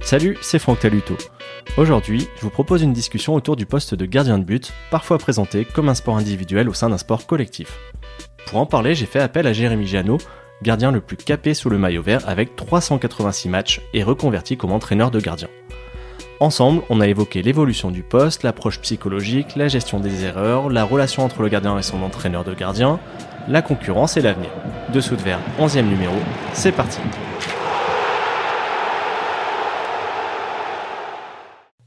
Salut, c'est Franck Taluto. Aujourd'hui, je vous propose une discussion autour du poste de gardien de but, parfois présenté comme un sport individuel au sein d'un sport collectif. Pour en parler, j'ai fait appel à Jérémy Giano, gardien le plus capé sous le maillot vert avec 386 matchs et reconverti comme entraîneur de gardien. Ensemble, on a évoqué l'évolution du poste, l'approche psychologique, la gestion des erreurs, la relation entre le gardien et son entraîneur de gardien, la concurrence et l'avenir. Dessous de verre, 11e numéro, c'est parti.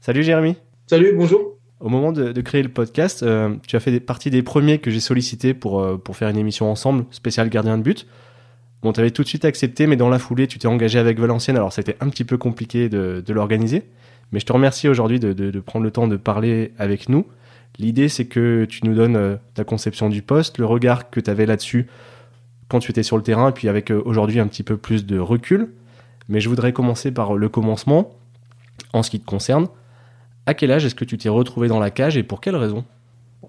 Salut Jérémy. Salut, bonjour. Au moment de, créer le podcast, euh, tu as fait partie des premiers que j'ai sollicité pour, euh, pour faire une émission ensemble, spéciale gardien de but. Bon, tu avais tout de suite accepté, mais dans la foulée, tu t'es engagé avec Valenciennes, alors c'était un petit peu compliqué de, de l'organiser. Mais je te remercie aujourd'hui de, de, de, prendre le temps de parler avec nous. L'idée, c'est que tu nous donnes euh, ta conception du poste, le regard que tu avais là-dessus quand tu étais sur le terrain, et puis avec aujourd'hui un petit peu plus de recul. Mais je voudrais commencer par le commencement, en ce qui te concerne. À quel âge est-ce que tu t'es retrouvé dans la cage et pour quelle raison?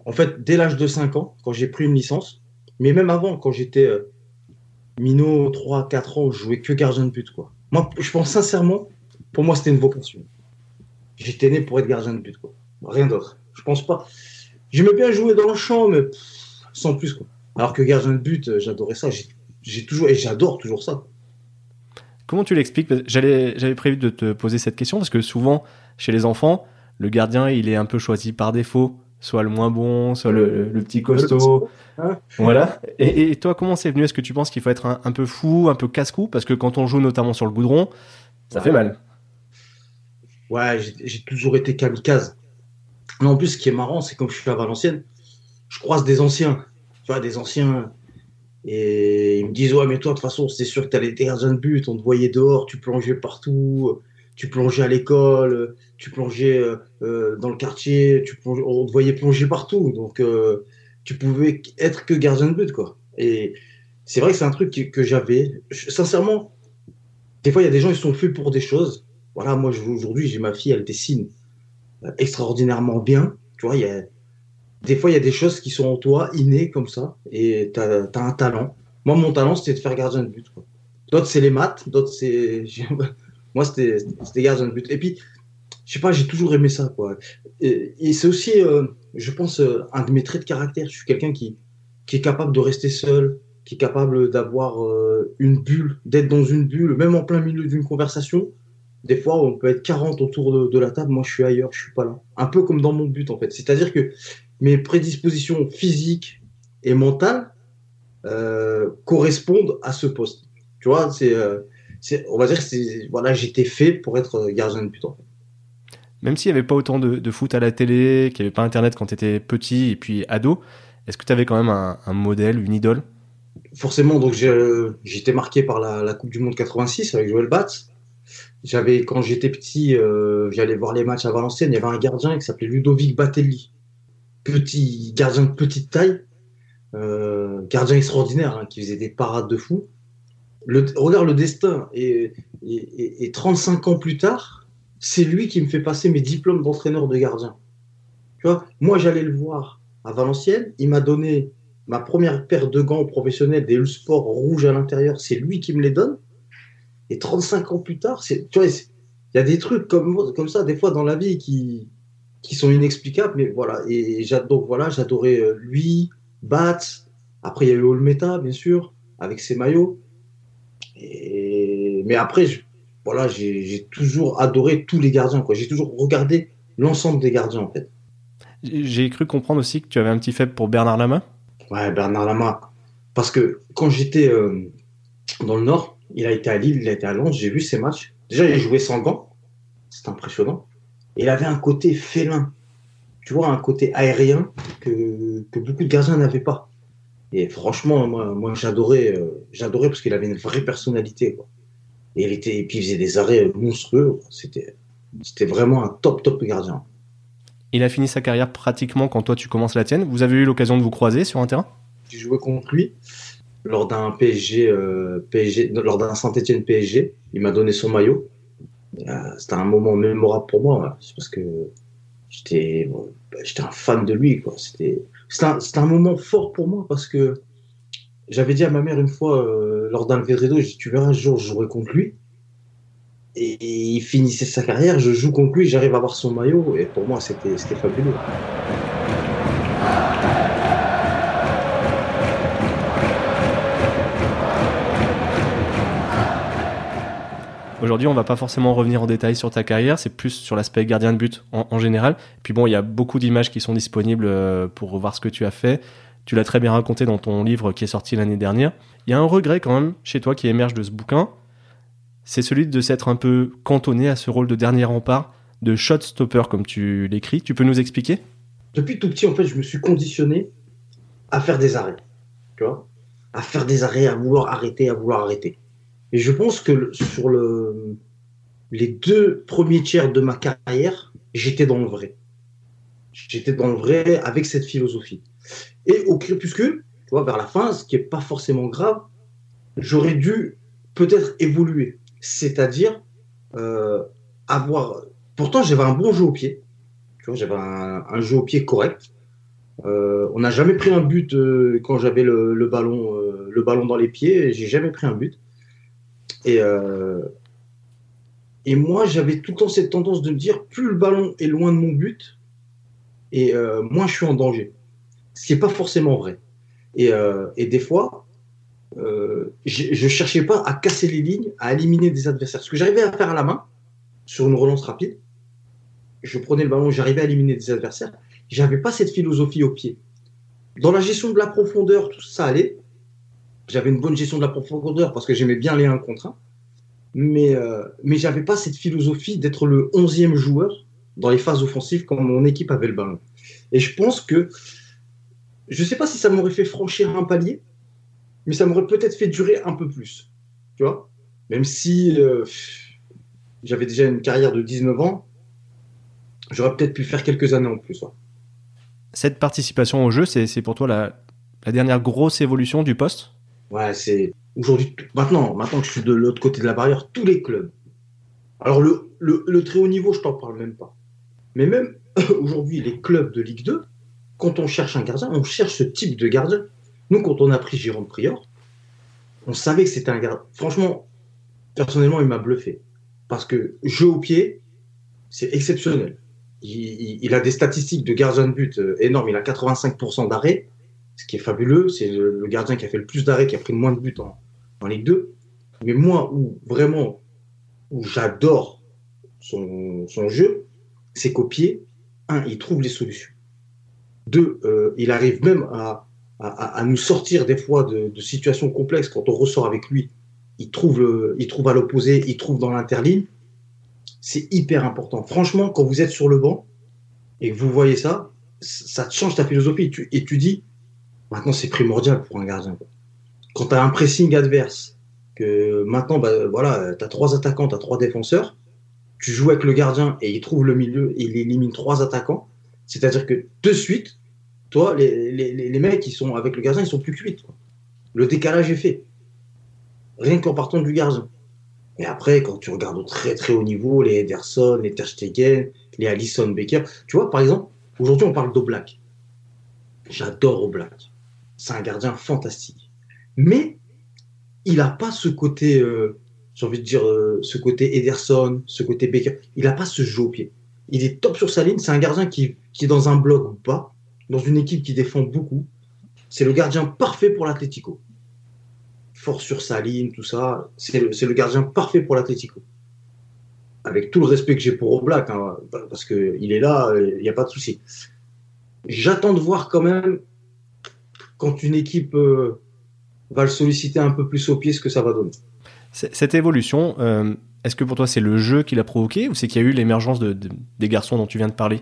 En fait, dès l'âge de 5 ans, quand j'ai pris une licence, mais même avant, quand j'étais euh, minot, 3, 4 ans, je jouais que gardien de but. Quoi. Moi, je pense sincèrement, pour moi, c'était une vocation. J'étais né pour être gardien de but. Quoi. Rien d'autre. Je pense pas. J'aimais bien jouer dans le champ, mais sans plus. Quoi. Alors que gardien de but, euh, j'adorais ça. J'ai toujours et j'adore toujours ça. Comment tu l'expliques? J'avais prévu de te poser cette question parce que souvent, chez les enfants, le gardien, il est un peu choisi par défaut, soit le moins bon, soit le, petit costaud. Voilà. Et, toi, comment c'est venu? Est-ce que tu penses qu'il faut être un, peu fou, un peu casse-cou? Parce que quand on joue notamment sur le goudron, ça fait mal. Ouais, j'ai toujours été kamikaze. Mais en plus, ce qui est marrant, c'est comme je suis à Valenciennes, je croise des anciens. Tu vois, des anciens. Et ils me disent Ouais, mais toi, de toute façon, c'est sûr que tu allais été gardien de but, on te voyait dehors, tu plongeais partout tu plongeais à l'école, tu plongeais euh, euh, dans le quartier, tu on te voyait plonger partout. Donc, euh, tu pouvais être que gardien de but, quoi. Et c'est vrai que c'est un truc que, j'avais. Sincèrement, des fois, il y a des gens, qui sont faits pour des choses. Voilà, moi, aujourd'hui, j'ai ma fille, elle dessine extraordinairement bien. Tu vois, il y a, des fois, il y a des choses qui sont en toi, innées comme ça, et tu as, un talent. Moi, mon talent, c'était de faire gardien de but. D'autres, c'est les maths, d'autres, c'est. Moi, c'était de but. Et puis, je sais pas, j'ai toujours aimé ça, quoi. Et, c'est aussi, euh, je pense, euh, un de mes traits de caractère. Je suis quelqu'un qui, qui est capable de rester seul, qui est capable d'avoir euh, une bulle, d'être dans une bulle, même en plein milieu d'une conversation. Des fois, on peut être 40 autour de, la table. Moi, je suis ailleurs, je suis pas là. Un peu comme dans mon but, en fait. C'est-à-dire que mes prédispositions physiques et mentales correspondent à ce poste. Tu vois, c'est on va dire que voilà, j'étais fait pour être gardien de but. Même s'il n'y avait pas autant de, foot à la télé, qu'il n'y avait pas Internet quand tu étais petit et puis ado, est-ce que tu avais quand même un, modèle, une idole? Forcément, donc j'étais marqué par la, Coupe du Monde 86 avec Joël Batz. J'avais, quand j'étais petit, euh, j'allais voir les matchs à Valenciennes. Il y avait un gardien qui s'appelait Ludovic Batelli, petit gardien de petite taille, euh, gardien extraordinaire, hein, qui faisait des parades de fou regarde le destin. Et, 35 ans plus tard, c'est lui qui me fait passer mes diplômes d'entraîneur de gardien. Tu vois, moi, j'allais le voir à Valenciennes. Il m'a donné ma première paire de gants professionnels, des sport rouges à l'intérieur. C'est lui qui me les donne. Et 35 ans plus tard, il y a des trucs comme, comme ça, des fois dans la vie, qui, qui sont inexplicables. Mais voilà. Et donc voilà, j'adorais euh, lui, Bats. Après, il y a eu Olmeta, bien sûr, avec ses maillots. Mais après, voilà, j'ai toujours adoré tous les gardiens. J'ai toujours regardé l'ensemble des gardiens, en fait. J'ai cru comprendre aussi que tu avais un petit faible pour Bernard Lama. Ouais, Bernard Lama. Parce que quand j'étais euh, dans le Nord, il a été à Lille, il a été à Lens, j'ai vu ses matchs. Déjà, il jouait sans gants. C'est impressionnant. Et il avait un côté félin. Tu vois, un côté aérien que, que beaucoup de gardiens n'avaient pas. Et franchement, moi, moi j'adorais, euh, j'adorais parce qu'il avait une vraie personnalité. Quoi. Et, il était, et puis il faisait des arrêts monstrueux. C'était, c'était vraiment un top, top gardien. Il a fini sa carrière pratiquement quand toi tu commences la tienne. Vous avez eu l'occasion de vous croiser sur un terrain? J'ai joué contre lui lors d'un PSG, euh, PSG lors d'un Saint-Etienne PSG. Il m'a donné son maillot. Euh, c'était un moment mémorable pour moi. C'est parce que j'étais, bah, j'étais un fan de lui. C'était, un, moment fort pour moi parce que j'avais dit à ma mère une fois euh, lors d'un Vedredo, tu verras un jour je jouerai contre lui. et, il finissait sa carrière, je joue contre lui, j'arrive à avoir son maillot, et pour moi, c'était fabuleux. Aujourd'hui, on va pas forcément revenir en détail sur ta carrière, c'est plus sur l'aspect gardien de but en, général. Puis bon, il y a beaucoup d'images qui sont disponibles euh, pour voir ce que tu as fait. Tu l'as très bien raconté dans ton livre qui est sorti l'année dernière. Il y a un regret quand même chez toi qui émerge de ce bouquin, c'est celui de s'être un peu cantonné à ce rôle de dernier rempart, de shot stopper comme tu l'écris. Tu peux nous expliquer? Depuis tout petit, en fait, je me suis conditionné à faire des arrêts. Tu vois? À faire des arrêts, à vouloir arrêter, à vouloir arrêter. Et je pense que sur le, les deux premiers tiers de ma carrière, j'étais dans le vrai. J'étais dans le vrai avec cette philosophie. Et au crépuscule, tu vois, vers la fin, ce qui n'est pas forcément grave, j'aurais dû peut-être évoluer. C'est-à-dire euh, avoir. Pourtant, j'avais un bon jeu au pied. J'avais un, jeu au pied correct. Euh, on n'a jamais pris un but euh, quand j'avais le, le ballon dans les pieds. J'ai jamais pris un but. Et, euh, et moi, j'avais tout le temps cette tendance de me dire plus le ballon est loin de mon but, et euh, moins je suis en danger. Ce qui n'est pas forcément vrai. Et, euh, des fois, je ne cherchais pas à casser les lignes, à éliminer des adversaires. Ce que j'arrivais à faire à la main, sur une relance rapide, je prenais le ballon, j'arrivais à éliminer des adversaires. J'avais pas cette philosophie au pied. Dans la gestion de la profondeur, tout ça allait. J'avais une bonne gestion de la profondeur parce que j'aimais bien les 1 contre 1. Mais, euh, mais je n'avais pas cette philosophie d'être le 11e joueur dans les phases offensives quand mon équipe avait le ballon. Et je pense que, je ne sais pas si ça m'aurait fait franchir un palier, mais ça m'aurait peut-être fait durer un peu plus. Tu vois Même si euh, j'avais déjà une carrière de 19 ans, j'aurais peut-être pu faire quelques années en plus. Cette participation au jeu, c'est pour toi la, la dernière grosse évolution du poste? Ouais, c'est aujourd'hui, maintenant, maintenant que je suis de l'autre côté de la barrière, tous les clubs. Alors le, le, très haut niveau, je t'en parle même pas. Mais même aujourd'hui, les clubs de Ligue 2, quand on cherche un gardien, on cherche ce type de gardien. Nous, quand on a pris Jérôme Prior, on savait que c'était un gardien. Franchement, personnellement, il m'a bluffé. Parce que jeu au pied, c'est exceptionnel. Il, il, a des statistiques de gardien de but euh, énormes. Il a 85% d'arrêt ce qui est fabuleux. C'est le, gardien qui a fait le plus d'arrêts, qui a pris le moins de buts en, Ligue 2. Mais moi, où vraiment, où j'adore son, jeu, c'est qu'au pied, un, il trouve les solutions. Deux, euh, il arrive même à, nous sortir des fois de, situations complexes quand on ressort avec lui. Il trouve, il trouve à l'opposé, il trouve dans l'interligne. C'est hyper important. Franchement, quand vous êtes sur le banc et que vous voyez ça, ça change ta philosophie. et tu dis, Maintenant, c'est primordial pour un gardien. Quand tu as un pressing adverse, que maintenant, bah, voilà, tu as trois attaquants, tu as trois défenseurs, tu joues avec le gardien et il trouve le milieu et il élimine trois attaquants. C'est-à-dire que de suite, toi, les, les, les, mecs qui sont avec le gardien, ils sont plus cuits. Le décalage est fait. Rien qu'en partant du gardien. Et après, quand tu regardes au très très haut niveau, les Ederson, les Ter Stegen, les Alisson Becker, tu vois, par exemple, aujourd'hui on parle d'Oblak. J'adore Oblak c'est un gardien fantastique. Mais il n'a pas ce côté, euh, j'ai envie de dire, euh, ce côté Ederson, ce côté Baker. Il n'a pas ce jeu au pied. Il est top sur sa ligne. C'est un gardien qui, qui est dans un bloc pas, dans une équipe qui défend beaucoup. C'est le gardien parfait pour l'Atlético. Fort sur sa ligne, tout ça. C'est le, le, gardien parfait pour l'Atlético. Avec tout le respect que j'ai pour Oblak, hein, parce qu'il est là, il n'y a pas de souci. J'attends de voir quand même quand une équipe euh, va le solliciter un peu plus au pied, ce que ça va donner. Cette évolution, euh, est-ce que pour toi c'est le jeu qui l'a provoqué ou c'est qu'il y a eu l'émergence de, des garçons dont tu viens de parler?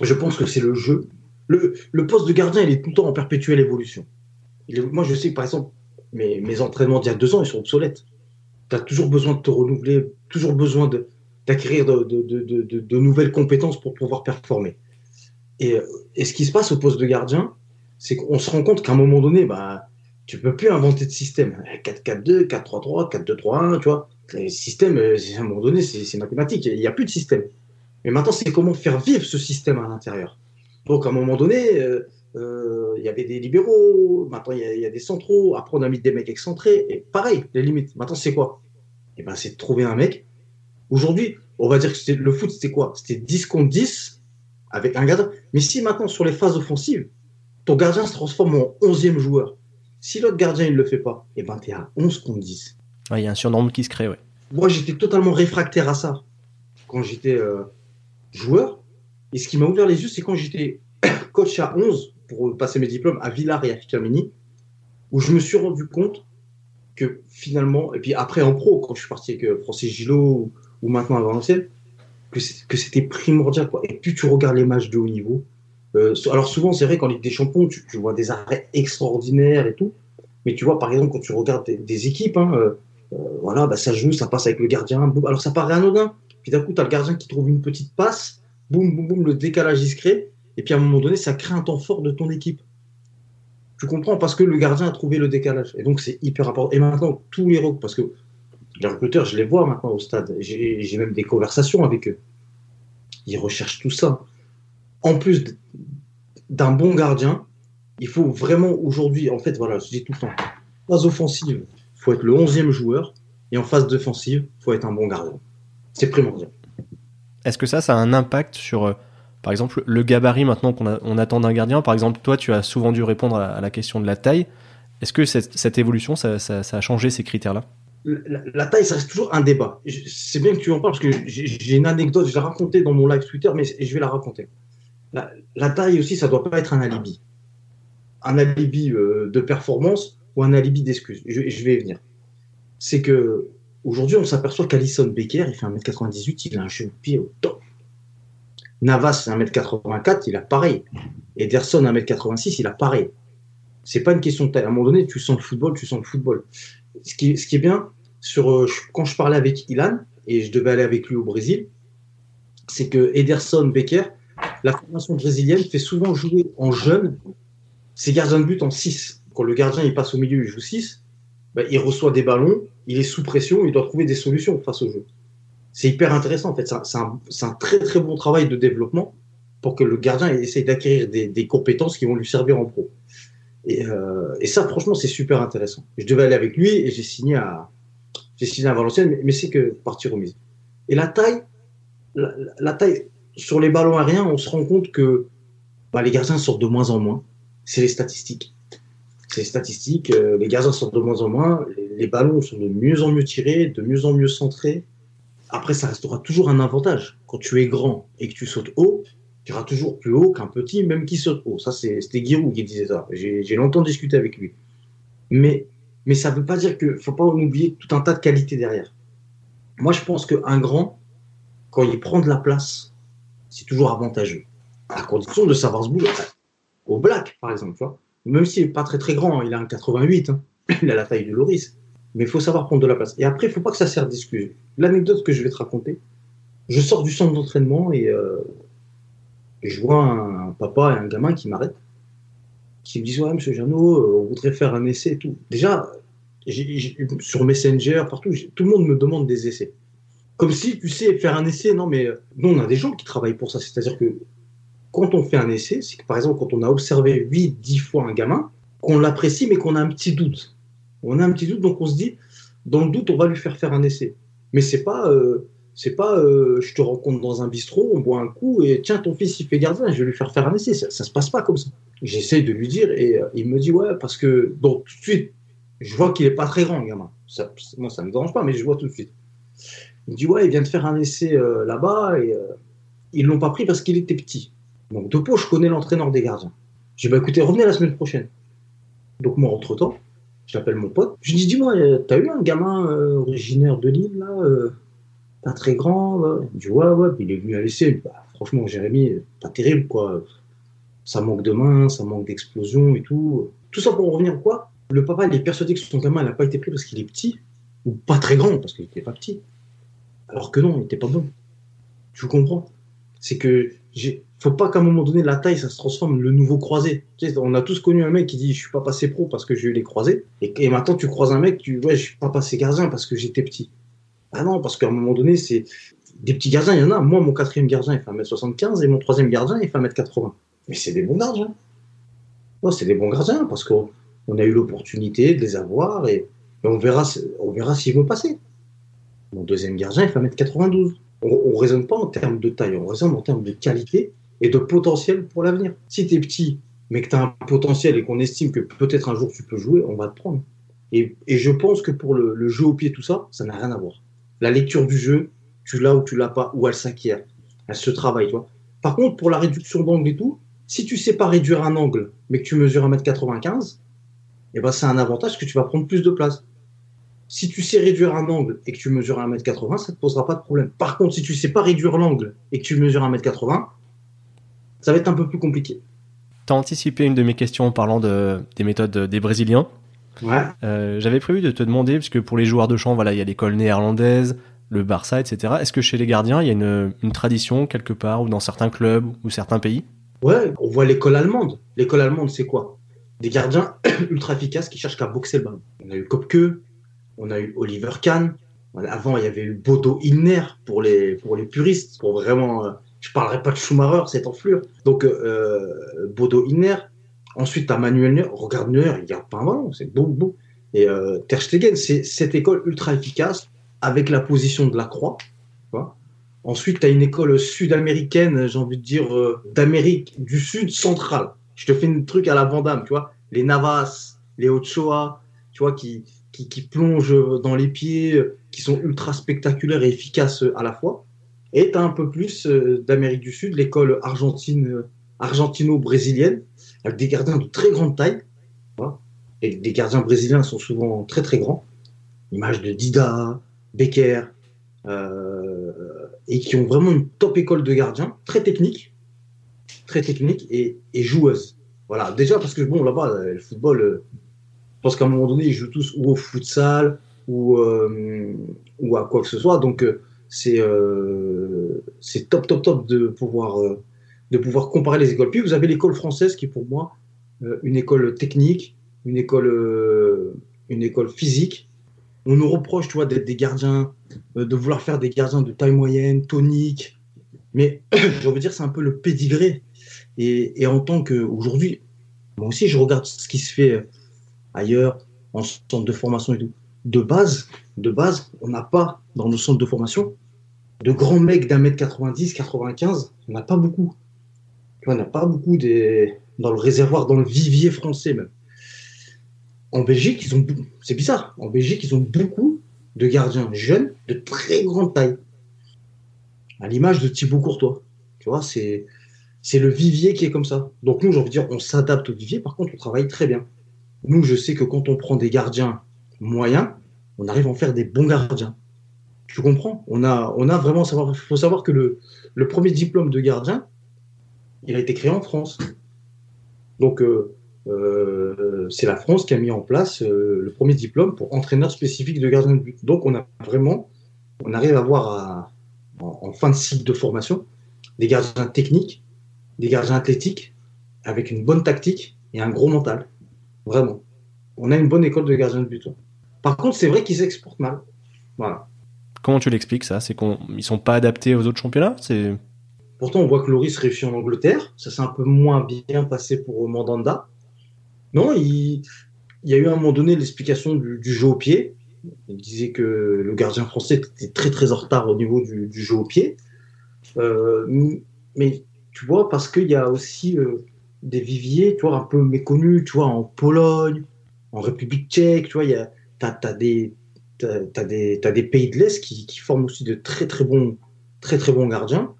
Je pense que c'est le jeu. Le, le, poste de gardien, il est tout le temps en perpétuelle évolution. moi, je sais que par exemple, mes, mes entraînements d'il y a deux ans, ils sont obsolètes. Tu as toujours besoin de te renouveler, toujours besoin d'acquérir de, de, de, nouvelles compétences pour pouvoir performer. Et, et, ce qui se passe au poste de gardien, c'est qu'on se rend compte qu'à un moment donné, bah, tu peux plus inventer de système. 4-4-2, 4-3-3, 4-2-3-1, tu vois. Les systèmes, euh, à un moment donné, c'est mathématique. Il n'y a plus de système. Mais maintenant, c'est comment faire vivre ce système à l'intérieur. Donc, à un moment donné, euh, euh, il y avait des libéraux, maintenant, il y, a des centraux. Après, on a mis des mecs excentrés. Et pareil, les limites. Maintenant, c'est quoi? Eh ben, c'est de trouver un mec Aujourd'hui, on va dire que le foot, c'était quoi? C'était 10 contre 10 avec un gardien. Mais si maintenant, sur les phases offensives, ton gardien se transforme en 11e joueur, si l'autre gardien, il ne le fait pas, eh ben, tu es à 11 contre 10. Il y a un surnombre qui se crée, ouais. Moi, j'étais totalement réfractaire à ça quand j'étais euh, joueur. Et ce qui m'a ouvert les yeux, c'est quand j'étais coach à 11 pour passer mes diplômes à Villars et à Firmini, où je me suis rendu compte que finalement, et puis après en pro, quand je suis parti avec euh, Francis Gillot ou, maintenant à Valenciennes, que c'était primordial. Quoi. Et plus tu regardes les matchs de haut niveau, euh, alors souvent, c'est vrai qu'en Ligue des Champions, tu, vois des arrêts extraordinaires et tout. Mais tu vois, par exemple, quand tu regardes des, équipes, hein, euh, voilà, bah, ça joue, ça passe avec le gardien. Alors ça paraît anodin. Puis d'un coup, tu as le gardien qui trouve une petite passe, boum, boum, boum, le décalage discret. Et puis à un moment donné, ça crée un temps fort de ton équipe. Tu comprends? Parce que le gardien a trouvé le décalage. Et donc c'est hyper important. Et maintenant, tous les recruteurs, parce que les recruteurs, je les vois maintenant au stade. J'ai même des conversations avec eux. Ils recherchent tout ça. En plus d'un bon gardien, il faut vraiment aujourd'hui, en fait, voilà, je dis tout le temps, phase offensive, il faut être le 11e joueur. Et en phase défensive, il faut être un bon gardien. C'est primordial. Est-ce que ça, ça a un impact sur euh, par exemple, le gabarit maintenant qu'on attend d'un gardien, par exemple, toi, tu as souvent dû répondre à, la question de la taille. Est-ce que cette, évolution, ça, a changé ces critères-là? La, taille, ça reste toujours un débat. C'est bien que tu en parles parce que j'ai une anecdote, je l'ai racontée dans mon live Twitter, mais je vais la raconter. La, taille aussi, ça ne doit pas être un alibi. Un alibi euh, de performance ou un alibi d'excuse. Je, vais y venir. C'est que aujourd'hui, on s'aperçoit qu'Alison Becker, il fait 1m98, il a un cheveu pied au top. Navas, 1m84, il a pareil. Ederson, 1m86, il a pareil. C'est pas une question de taille. À un moment donné, tu sens le football, tu sens le football. Ce qui, est bien, euh, quand je parlais avec Ilan, et je devais aller avec lui au Brésil, c'est que Ederson, Becker, la formation brésilienne fait souvent jouer en jeune ses gardiens de but en 6. Quand le gardien il passe au milieu, il joue 6, ben, il reçoit des ballons, il est sous pression, il doit trouver des solutions face au jeu c'est hyper intéressant en fait. C'est un, très bon travail de développement pour que le gardien essaye d'acquérir des, compétences qui vont lui servir en pro. Euh, et, ça, franchement, c'est super intéressant. Je devais aller avec lui et j'ai signé à, Valenciennes, mais, c'est que partie remise. Et la, taille sur les ballons aériens, on se rend compte que bah, les gardiens sortent de moins en moins. C'est les statistiques. C'est les statistiques. Euh, les gardiens sortent de moins en moins. les, ballons sont de mieux en mieux tirés, de mieux en mieux centrés. Après, ça restera toujours un avantage. Quand tu es grand et que tu sautes haut, tu iras toujours plus haut qu'un petit, même qui saute haut. Ça, c'était Giroud qui disait ça. J'ai longtemps discuté avec lui. Mais, mais ça ne veut pas dire qu'il ne faut pas oublier tout un tas de qualités derrière. Moi, je pense qu'un grand, quand il prend de la place, c'est toujours avantageux. À condition de savoir se bouger. Au Black, par exemple, tu vois. Même s'il n'est pas très très grand, il a un 88, hein. il a la taille de Loris mais il faut savoir prendre de la place. Et après, il ne faut pas que ça serve d'excuse. L'anecdote que je vais te raconter, je sors du centre d'entraînement et, euh, je vois un, papa et un gamin qui m'arrêtent, qui me disent Ouais, monsieur Jeannot, euh, on voudrait faire un essai et tout. Déjà, sur Messenger, partout, tout le monde me demande des essais. Comme si, tu sais, faire un essai, non, mais nous, on a des gens qui travaillent pour ça. C'est-à-dire que quand on fait un essai, c'est que par exemple, quand on a observé 8, 10 fois un gamin, qu'on l'apprécie, mais qu'on a un petit doute on a un petit doute, donc on se dit, dans le doute, on va lui faire faire un essai. Mais c'est pas, euh, c'est pas, euh, je te rencontre dans un bistrot, on boit un coup et tiens, ton fils il fait gardien, je vais lui faire faire un essai. Ça, ça se passe pas comme ça. J'essaie de lui dire et euh, il me dit ouais parce que donc tout de suite, je vois qu'il est pas très grand, gamin. Ça, moi, ça me dérange pas, mais je vois tout de suite. Il dit ouais, il vient de faire un essai là-bas et ils l'ont pas pris parce qu'il était petit. Donc de peau, je connais l'entraîneur des gardiens. J'ai dit bah écoutez, revenez la semaine prochaine. Donc moi, entre temps, J'appelle mon pote. Je lui dis, dis-moi, euh, t'as eu un gamin euh, originaire de Lille, là euh, Pas très grand Il me dit, ouais, ouais. Il est venu à l'essai. Bah, franchement, Jérémy, pas terrible, quoi. Ça manque de main, ça manque d'explosion et tout. Tout ça pour revenir, quoi? Le papa, il est persuadé que son gamin n'a pas été pris parce qu'il est petit, ou pas très grand, parce qu'il n'était pas petit. Alors que non, il n'était pas bon. Tu comprends? C'est que faut pas qu'à un moment donné, la taille, ça se transforme le nouveau croisé. on a tous connu un mec qui dit Je suis pas passé pro parce que j'ai eu les croisés. Et, maintenant, tu croises un mec, tu Ouais, je suis pas passé gardien parce que j'étais petit. Ah non, parce qu'à un moment donné, c'est. Des petits gardiens, il y en a. Moi, mon quatrième gardien, il fait 1m75 et mon troisième gardien, il fait 1m80. Mais c'est des bons gardiens. c'est des bons gardiens parce qu'on a eu l'opportunité de les avoir et, on verra, on verra s'ils vont passer. Mon deuxième gardien, il fait 1m92. On ne raisonne pas en termes de taille, on raisonne en termes de qualité et de potentiel pour l'avenir. Si tu es petit, mais que tu as un potentiel et qu'on estime que peut-être un jour tu peux jouer, on va te prendre. Et, je pense que pour le, jeu au pied, tout ça, ça n'a rien à voir. La lecture du jeu, tu l'as ou tu l'as pas, ou elle s'acquiert. Elle se travaille, tu Par contre, pour la réduction d'angle et tout, si tu sais pas réduire un angle, mais que tu mesures 1m95, eh ben c'est un avantage que tu vas prendre plus de place. Si tu sais réduire un angle et que tu mesures 1m80, ça ne te posera pas de problème. Par contre, si tu sais pas réduire l'angle et que tu mesures 1m80, ça va être un peu plus compliqué. Tu as anticipé une de mes questions en parlant de, des méthodes des Brésiliens. Ouais. Euh, j'avais prévu de te demander, puisque pour les joueurs de champ, voilà, il y a l'école néerlandaise, le Barça, etc. Est-ce que chez les gardiens, il y a une, une, tradition quelque part, ou dans certains clubs, ou certains pays? Ouais, on voit l'école allemande. L'école allemande, c'est quoi? Des gardiens ultra efficaces qui cherchent qu'à boxer le ballon. On a eu Kopke, on a eu Oliver Kahn. Avant, il y avait eu Bodo Illner pour les, pour les puristes, pour vraiment. Euh, parlerai pas de Schumacher, c'est enflure. Donc, euh, Bodo Illner. Ensuite, as Manuel Neuer. Regarde Neuer, il garde pas un ballon, c'est beau, beau. Et euh, Ter Stegen, c'est cette école ultra efficace avec la position de la croix. Ensuite, tu as une école sud-américaine, j'ai envie de dire, euh, d'Amérique du Sud centrale. Je te fais un truc à la Vandame, tu vois. Les Navas, les Ochoa, tu vois, qui, qui, plongent dans les pieds, qui sont ultra spectaculaires et efficaces à la fois. Et un peu plus euh, d'Amérique du Sud, l'école argentine, euh, argentino-brésilienne, avec des gardiens de très grande taille. Et des gardiens brésiliens sont souvent très très grands. Image de Dida, Becker, euh, et qui ont vraiment une top école de gardiens, très technique, très technique et, joueuse. Voilà, déjà parce que bon, là-bas, le football, euh, pense qu'à un moment donné, ils jouent tous ou au futsal ou, euh, ou à quoi que ce soit. Donc, c'est c'est top, top, top de pouvoir, de pouvoir comparer les écoles. Puis, vous avez l'école française qui est pour moi une école technique, une école, une école physique on nous reproche, tu vois, d'être des gardiens, euh, de vouloir faire des gardiens de taille moyenne, tonique. Mais je veux dire, c'est un peu le pédigré. Et, en tant qu'aujourd'hui, moi aussi, je regarde ce qui se fait euh, ailleurs, en centre de formation et tout. De base, on n'a pas dans nos centres de formation de grands mecs d'un mètre 90, 95. On n'a pas beaucoup. On n'a pas beaucoup dans le réservoir, dans le vivier français même en Belgique, ils ont, c'est bizarre, en Belgique, ils ont beaucoup de gardiens jeunes de très grande taille. À l'image de Thibaut Courtois. Tu vois, c'est, c'est le vivier qui est comme ça. Donc nous, j'ai envie de dire, on s'adapte au vivier, par contre, on travaille très bien. Nous, je sais que quand on prend des gardiens moyens, on arrive à en faire des bons gardiens. Tu comprends? On a, on a vraiment savoir. Il faut savoir que le, le premier diplôme de gardien, il a été créé en France. Donc, euh, euh, c'est la France qui a mis en place euh, le premier diplôme pour entraîneur spécifique de gardien de but. Donc on a vraiment, on arrive à avoir en, fin de cycle de formation des gardiens techniques, des gardiens athlétiques avec une bonne tactique et un gros mental. Vraiment. On a une bonne école de gardien de but. Par contre, c'est vrai qu'ils s'exportent mal. Voilà. Comment tu l'expliques ça? C'est qu'ils ne sont pas adaptés aux autres championnats? C'est Pourtant, on voit que Loris réussit en Angleterre. Ça s'est un peu moins bien passé pour Mandanda. Non, il, y a eu à un moment donné l'explication du, jeu au pied. Il disait que le gardien français était très très en retard au niveau du, jeu au pied. Euh, mais tu vois, parce qu'il y a aussi euh, des viviers, tu vois, un peu méconnus, tu vois, en Pologne, en République tchèque, tu vois, as, des, des pays de l'Est qui, qui, forment aussi de très très bons, très, très bons gardiens.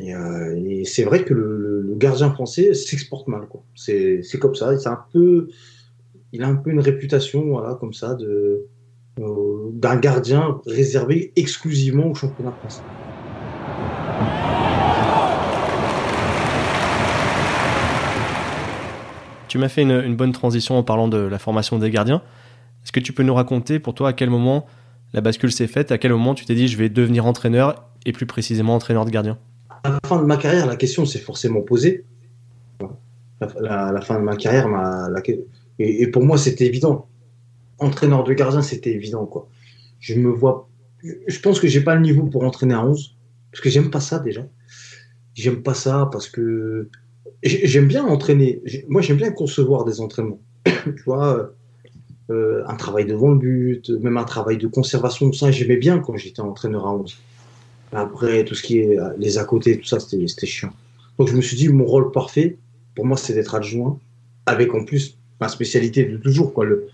Euh, et, c'est vrai que le, gardien français s'exporte mal. C'est, comme ça. Un peu, il a un peu une réputation, voilà, comme ça, euh, d'un gardien réservé exclusivement au championnat français. Tu m'as fait une, bonne transition en parlant de la formation des gardiens. Est-ce que tu peux nous raconter pour toi à quel moment la bascule s'est faite, à quel moment tu t'es dit je vais devenir entraîneur et plus précisément entraîneur de gardien? À la fin de ma carrière, la question s'est forcément posée. La, la, fin de ma carrière, et, pour moi, c'était évident. Entraîneur de gardien, c'était évident. Je me vois. Je pense que j'ai pas le niveau pour entraîner à 11, parce que j'aime pas ça déjà. J'aime pas ça parce que j'aime bien entraîner. Moi, j'aime bien concevoir des entraînements. tu vois, euh, un travail devant le but, même un travail de conservation. Ça, j'aimais bien quand j'étais entraîneur à 11. Après, tout ce qui est les à côté, tout ça, c'était chiant. Donc, je me suis dit, mon rôle parfait, pour moi, c'est d'être adjoint, avec en plus ma spécialité de toujours. Quoi. Le,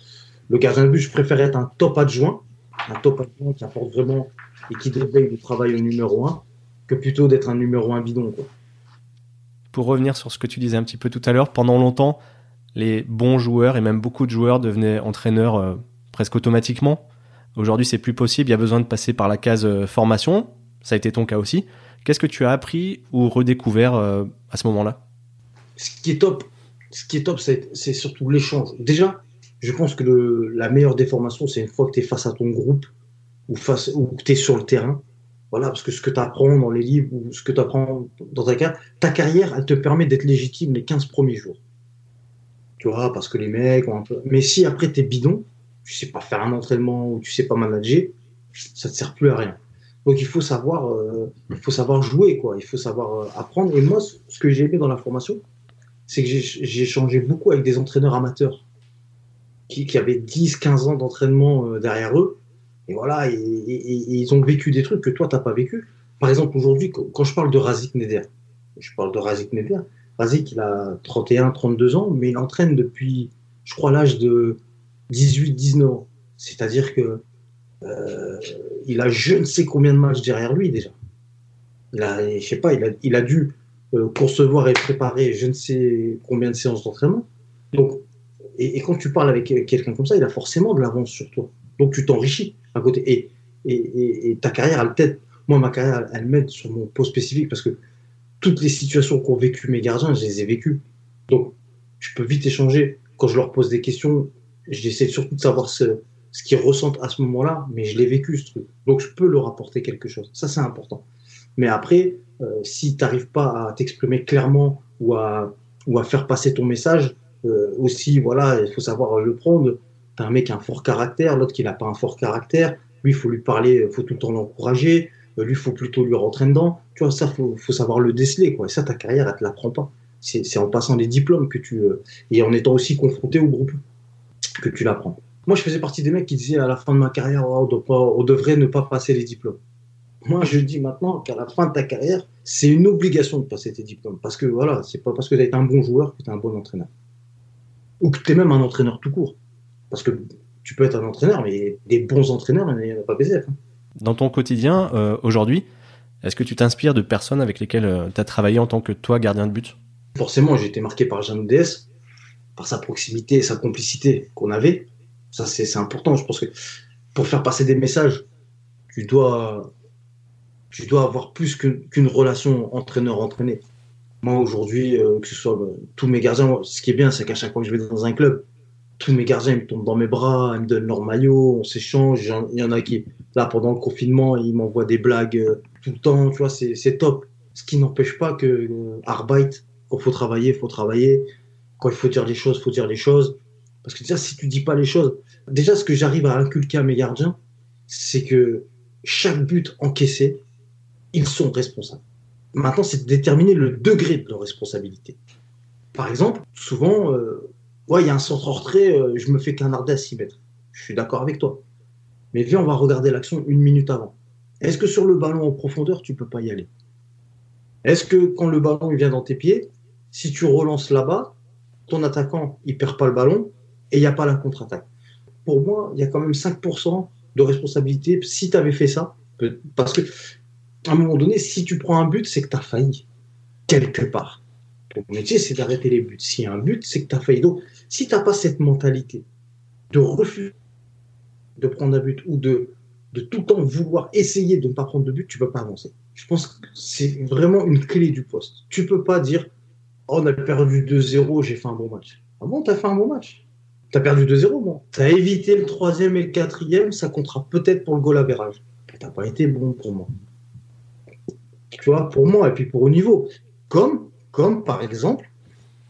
le gardien de but, je préfère être un top adjoint, un top adjoint qui apporte vraiment et qui déveille le travail au numéro 1, que plutôt d'être un numéro 1 bidon. Quoi. Pour revenir sur ce que tu disais un petit peu tout à l'heure, pendant longtemps, les bons joueurs et même beaucoup de joueurs devenaient entraîneurs euh, presque automatiquement. Aujourd'hui, c'est plus possible. Il y a besoin de passer par la case euh, formation. Ça a été ton cas aussi. Qu'est-ce que tu as appris ou redécouvert euh, à ce moment-là? Ce qui est top, ce qui est top, c'est surtout l'échange. Déjà, je pense que la meilleure des formations, c'est une fois que tu es face à ton groupe ou, face, ou que tu es sur le terrain. Voilà, parce que ce que tu apprends dans les livres ou ce que tu apprends dans ta carrière, ta carrière, elle te permet d'être légitime les 15 premiers jours tu vois, parce que les mecs ont un peu. Mais si après t'es bidon, tu sais pas faire un entraînement ou tu sais pas manager, ça te sert plus à rien. Donc il faut savoir, euh, jouer, quoi. Il faut savoir euh, apprendre. Et moi, ce que j'ai aimé dans la formation, c'est que j'ai changé beaucoup avec des entraîneurs amateurs qui, qui avaient 10, 15 ans d'entraînement euh, derrière eux. Et voilà, et, ils ont vécu des trucs que toi, t'as pas vécu. Par exemple, aujourd'hui, quand je parle de Razik Neder, je parle de Razik Neder, Razik, il a 31, 32 ans, mais il entraîne depuis, je crois, l'âge de 18, 19 ans. C'est-à-dire que euh, il a je ne sais combien de matchs derrière lui déjà. Il a, je sais pas, il a, dû euh, concevoir et préparer je ne sais combien de séances d'entraînement. Donc, et, quand tu parles avec quelqu'un comme ça, il a forcément de l'avance sur toi. Donc tu t'enrichis à côté. Et, ta carrière, elle peut-être, moi ma carrière, elle, m'aide sur mon poste spécifique parce que toutes les situations qu'ont vécu mes gardiens, je les ai vécues. Donc, je peux vite échanger. Quand je leur pose des questions, j'essaie surtout de savoir ce, ce qu'ils ressentent à ce moment-là, mais je l'ai vécu, ce truc. Donc, je peux leur apporter quelque chose. Ça, c'est important. Mais après, euh, si tu n'arrives pas à t'exprimer clairement ou à, ou à faire passer ton message, euh, aussi, voilà, il faut savoir le prendre. Tu as un mec qui a un fort caractère, l'autre qui n'a pas un fort caractère. Lui, il faut lui parler, il faut tout le temps l'encourager. Euh, lui, il faut plutôt lui rentrer dedans. Tu vois, ça, faut, faut savoir le déceler, quoi. Et ça, ta carrière, elle te l'apprend pas. C'est en passant des diplômes que tu, euh, et en étant aussi confronté au groupe que tu l'apprends. Moi, je faisais partie des mecs qui disaient à la fin de ma carrière, oh, on, devrait ne pas passer les diplômes. Moi, je dis maintenant qu'à la fin de ta carrière, c'est une obligation de passer tes diplômes. Parce que voilà, c'est pas parce que tu as été un bon joueur que tu es un bon entraîneur. Ou que tu es même un entraîneur tout court. Parce que tu peux être un entraîneur, mais des bons entraîneurs, il n'y en a pas. Hein dans ton quotidien euh, aujourd'hui, est-ce que tu t'inspires de personnes avec lesquelles euh, tu as travaillé en tant que toi gardien de but? Forcément, j'ai été marqué par Jean DS, par sa proximité et sa complicité qu'on avait. Ça, c'est important. Je pense que pour faire passer des messages, tu dois, tu dois avoir plus qu'une relation entraîneur-entraîné. Moi, aujourd'hui, euh, que ce soit tous mes gardiens, ce qui est bien, c'est qu'à chaque fois que je vais dans un club, tous mes gardiens ils me tombent dans mes bras, ils me donnent leur maillot, on s'échange. Il y en a qui, là, pendant le confinement, ils m'envoient des blagues euh, tout le temps, tu vois, c'est top. Ce qui n'empêche pas que euh, quand il faut travailler, il faut travailler. Quand il faut dire des choses, il faut dire des choses. Parce que déjà, si tu dis pas les choses, déjà, ce que j'arrive à inculquer à mes gardiens, c'est que chaque but encaissé, ils sont responsables. Maintenant, c'est de déterminer le degré de leur responsabilité. Par exemple, souvent, euh, ouais, il y a un centre en retrait, euh, je me fais canarder à 6 mètres. Je suis d'accord avec toi. Mais viens, on va regarder l'action une minute avant. Est-ce que sur le ballon en profondeur, tu peux pas y aller? Est-ce que quand le ballon vient dans tes pieds, si tu relances là-bas, ton attaquant, il perd pas le ballon et il n'y a pas la contre-attaque? Pour moi, il y a quand même 5% de responsabilité si tu avais fait ça. Parce que, à un moment donné, si tu prends un but, c'est que tu as failli. Quelque part. Ton métier, c'est d'arrêter les buts. S'il y a un but, c'est que tu as failli. Donc, si tu n'as pas cette mentalité de refuser de prendre un but ou de, de tout le temps vouloir essayer de ne pas prendre de but, tu ne peux pas avancer. Je pense que c'est vraiment une clé du poste. Tu ne peux pas dire oh, on a perdu 2-0, j'ai fait un bon match. Ah bon, tu as fait un bon match Tu as perdu 2-0, bon. Tu as évité le troisième et le quatrième, ça comptera peut-être pour le goal average. Tu n'as pas été bon pour moi. Tu vois, pour moi et puis pour au niveau. Comme, comme par exemple,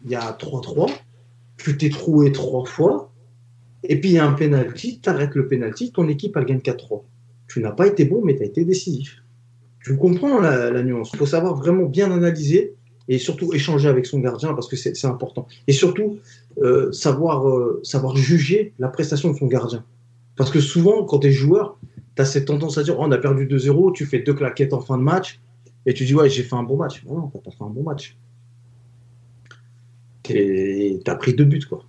il y a 3-3, tu t'es troué trois fois, et puis il y a un penalty, tu arrêtes le penalty, ton équipe elle gagne 4-3. Tu n'as pas été bon, mais tu as été décisif. Tu comprends la, nuance. Il faut savoir vraiment bien analyser et surtout échanger avec son gardien parce que c'est important. Et surtout, euh, savoir, euh, savoir juger la prestation de son gardien. Parce que souvent, quand tu es joueur, tu as cette tendance à dire oh, on a perdu 2-0, tu fais deux claquettes en fin de match, et tu dis ouais, j'ai fait un bon match. Non, tu pas fait un bon match. Tu as pris deux buts, quoi.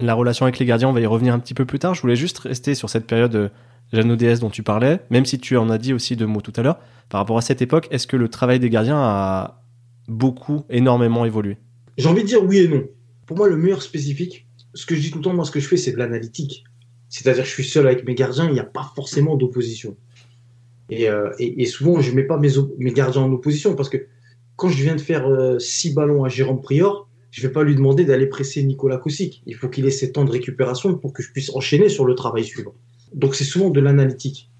La relation avec les gardiens, on va y revenir un petit peu plus tard. Je voulais juste rester sur cette période euh, Jeanne ODS dont tu parlais, même si tu en as dit aussi deux mots tout à l'heure. Par rapport à cette époque, est-ce que le travail des gardiens a beaucoup, énormément évolué? J'ai envie de dire oui et non. Pour moi, le meilleur spécifique, ce que je dis tout le temps, moi, ce que je fais, c'est de l'analytique. C'est-à-dire que je suis seul avec mes gardiens, il n'y a pas forcément d'opposition. Et, euh, souvent, je ne mets pas mes, mes, gardiens en opposition parce que quand je viens de faire euh, six ballons à Jérôme Prior, je ne vais pas lui demander d'aller presser Nicolas Kosic. Il faut qu'il ait ses temps de récupération pour que je puisse enchaîner sur le travail suivant. Donc c'est souvent de l'analytique.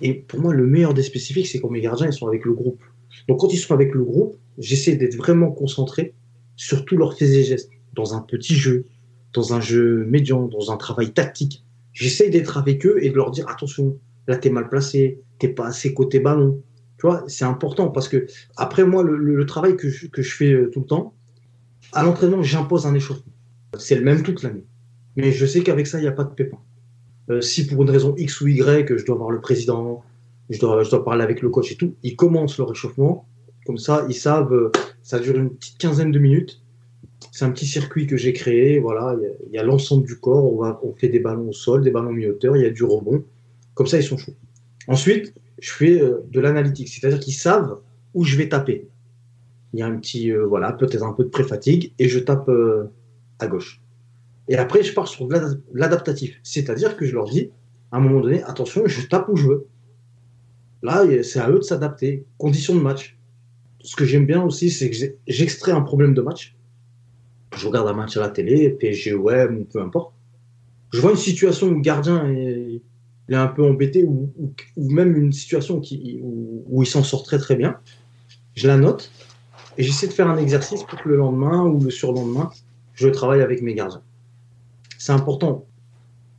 Et pour moi, le meilleur des spécifiques, c'est quand mes gardiens ils sont avec le groupe. Donc quand ils sont avec le groupe, j'essaie d'être vraiment concentré sur tous leurs faits et gestes, dans un petit jeu, dans un jeu médian, dans un travail tactique. J'essaie d'être avec eux et de leur dire attention, là t'es mal placé, t'es pas assez côté ballon. Tu vois, c'est important parce que après moi, le, travail que je, que je fais euh, tout le temps, à l'entraînement, j'impose un échauffement. C'est le même toute l'année. Mais je sais qu'avec ça, il n'y a pas de pépin. Euh, si pour une raison X ou Y, je dois voir le président, je dois, parler avec le coach et tout, ils commencent le réchauffement. Comme ça, ils savent, euh, ça dure une petite quinzaine de minutes. C'est un petit circuit que j'ai créé. Voilà, il y a, l'ensemble du corps. On fait des ballons au sol, des ballons mi-hauteur, il y a du rebond. Comme ça, ils sont chauds. Ensuite, je fais euh, de l'analytique, c'est-à-dire qu'ils savent où je vais taper. Il y a un petit, voilà, peut-être un peu de pré-fatigue et je tape à gauche. Et après, je pars sur l'adaptatif. C'est-à-dire que je leur dis, à un moment donné, attention, je tape où je veux. Là, c'est à eux de s'adapter. Conditions de match. Ce que j'aime bien aussi, c'est que j'extrais un problème de match. Je regarde un match à la télé, PSG, ou peu importe. Je vois une situation où le gardien est, un peu embêté ou, même une situation qui, où il s'en sort très très bien. Je la note et j'essaie de faire un exercice pour que le lendemain ou le surlendemain, je travaille avec mes gardiens c'est important.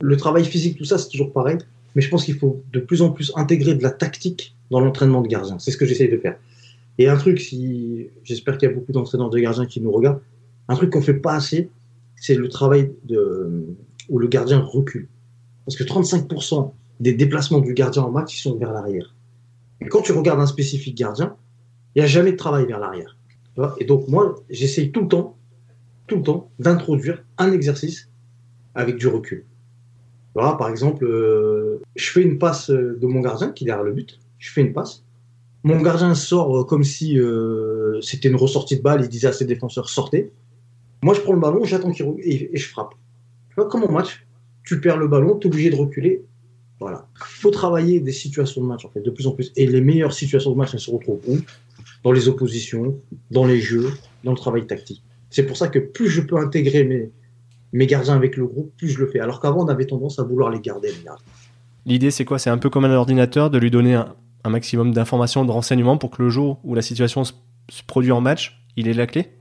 Le travail physique, tout ça, c'est toujours pareil. Mais je pense qu'il faut de plus en plus intégrer de la tactique dans l'entraînement de gardien. C'est ce que j'essaye de faire. Et un truc, si j'espère qu'il y a beaucoup d'entraîneurs de gardiens qui nous regardent, un truc qu'on fait pas assez, c'est le travail de, où le gardien recule. Parce que 35% des déplacements du gardien en match, ils sont vers l'arrière. Et quand tu regardes un spécifique gardien, il n'y a jamais de travail vers l'arrière. Et donc moi, j'essaye tout le temps, tout le temps, d'introduire un exercice avec du recul. Voilà, par exemple, euh, je fais une passe de mon gardien qui est derrière le but. Je fais une passe. Mon gardien sort euh, comme si euh, c'était une ressortie de balle. Il disait à ses défenseurs sortez. Moi, je prends le ballon, j'attends qu'il et, et, je frappe. Comme en match, tu perds le ballon, tu es obligé de reculer. Voilà. Il faut travailler des situations de match, en fait, de plus en plus. Et les meilleures situations de match, elles se retrouvent où? Dans les oppositions, dans les jeux, dans le travail tactique. C'est pour ça que plus je peux intégrer mes, mes gardiens avec le groupe, plus je le fais. Alors qu'avant, on avait tendance à vouloir les garder, L'idée, c'est quoi? C'est un peu comme un ordinateur, de lui donner un, maximum d'informations, de renseignements pour que le jour où la situation se, produit en match, il ait la clé?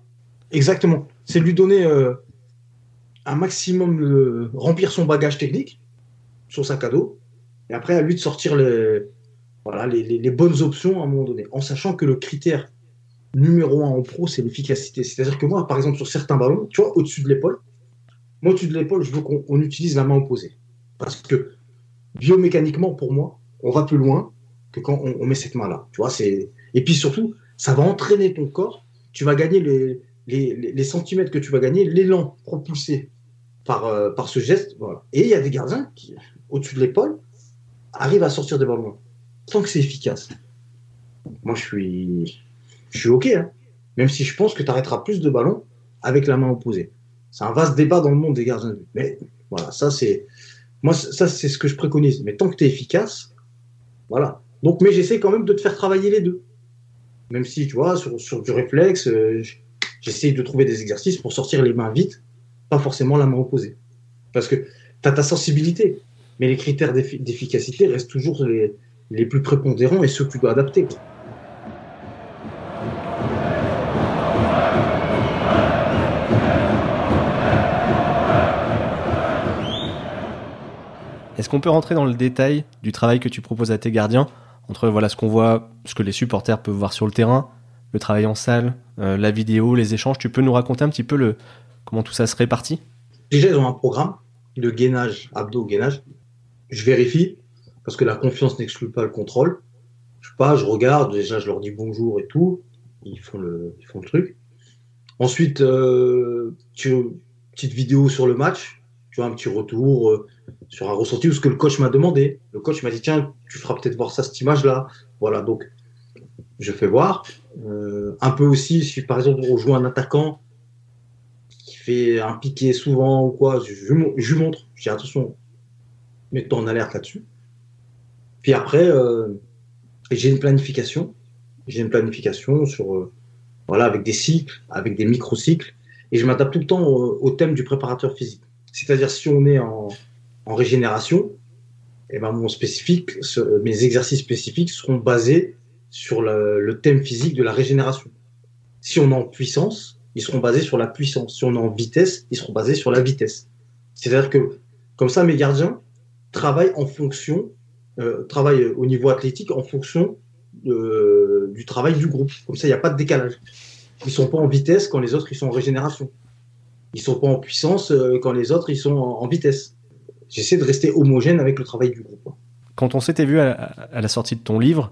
Exactement. C'est lui donner euh, un maximum, de remplir son bagage technique, son sac à dos, et après à lui de sortir les, voilà, les, bonnes options à un moment donné, en sachant que le critère numéro un en pro, c'est l'efficacité. C'est-à-dire que moi, par exemple, sur certains ballons, tu vois, au-dessus de l'épaule, moi, au-dessus de l'épaule, je veux qu'on utilise la main opposée. Parce que biomécaniquement, pour moi, on va plus loin que quand on, met cette main-là. Tu et puis surtout, ça va entraîner ton corps. Tu vas gagner les, les, centimètres que tu vas gagner, l'élan propulsé par, euh, par ce geste. Voilà. Et il y a des gardiens qui, au-dessus de l'épaule, arrivent à sortir des ballons. Tant que c'est efficace. Moi, je suis, je suis OK. Hein. Même si je pense que tu arrêteras plus de ballons avec la main opposée. C'est un vaste débat dans le monde des gardiens de but. Mais voilà, ça c'est moi ça c'est ce que je préconise. Mais tant que tu es efficace, voilà. Donc mais j'essaie quand même de te faire travailler les deux. Même si tu vois sur, du réflexe, euh, j'essaie de trouver des exercices pour sortir les mains vite, pas forcément la main opposée. Parce que tu as ta sensibilité, mais les critères d'efficacité restent toujours les, les plus prépondérants et ceux que tu dois adapter. Est-ce qu'on peut rentrer dans le détail du travail que tu proposes à tes gardiens entre voilà ce qu'on voit, ce que les supporters peuvent voir sur le terrain, le travail en salle, la vidéo, les échanges? Tu peux nous raconter un petit peu le, comment tout ça se répartit? Déjà, ils ont un programme de gainage, abdos-gainage. Je vérifie, parce que la confiance n'exclut pas le contrôle. Je sais pas, je regarde, déjà, je leur dis bonjour et tout. Ils font le, ils font le truc. Ensuite, euh, petite vidéo sur le match, tu vois, un petit retour euh, sur un ressenti ou ce que le coach m'a demandé. Le coach m'a dit, tiens, tu feras peut-être voir ça, cette image-là. Voilà, donc, je fais voir. Euh, un peu aussi, si par exemple, on joue un attaquant qui fait un piqué souvent ou quoi, je, je, lui montre. Je dis, attention, mets-toi en alerte là-dessus. Puis après, euh, j'ai une planification. J'ai une planification sur voilà, avec des cycles, avec des micro-cycles. Et je m'adapte tout le temps au, thème du préparateur physique. C'est-à-dire, si on est en, régénération, eh ben mon spécifique, mes exercices spécifiques seront basés sur le, thème physique de la régénération. Si on est en puissance, ils seront basés sur la puissance. Si on est en vitesse, ils seront basés sur la vitesse. C'est-à-dire que, comme ça, mes gardiens travaillent en fonction, euh, travaillent au niveau athlétique en fonction du travail du groupe. Comme ça, il n'y a pas de décalage. Ils sont pas en vitesse quand les autres ils sont en régénération. Ils sont pas en puissance euh, quand les autres ils sont en, vitesse. J'essaie de rester homogène avec le travail du groupe. Quand on s'était vu à, la sortie de ton livre,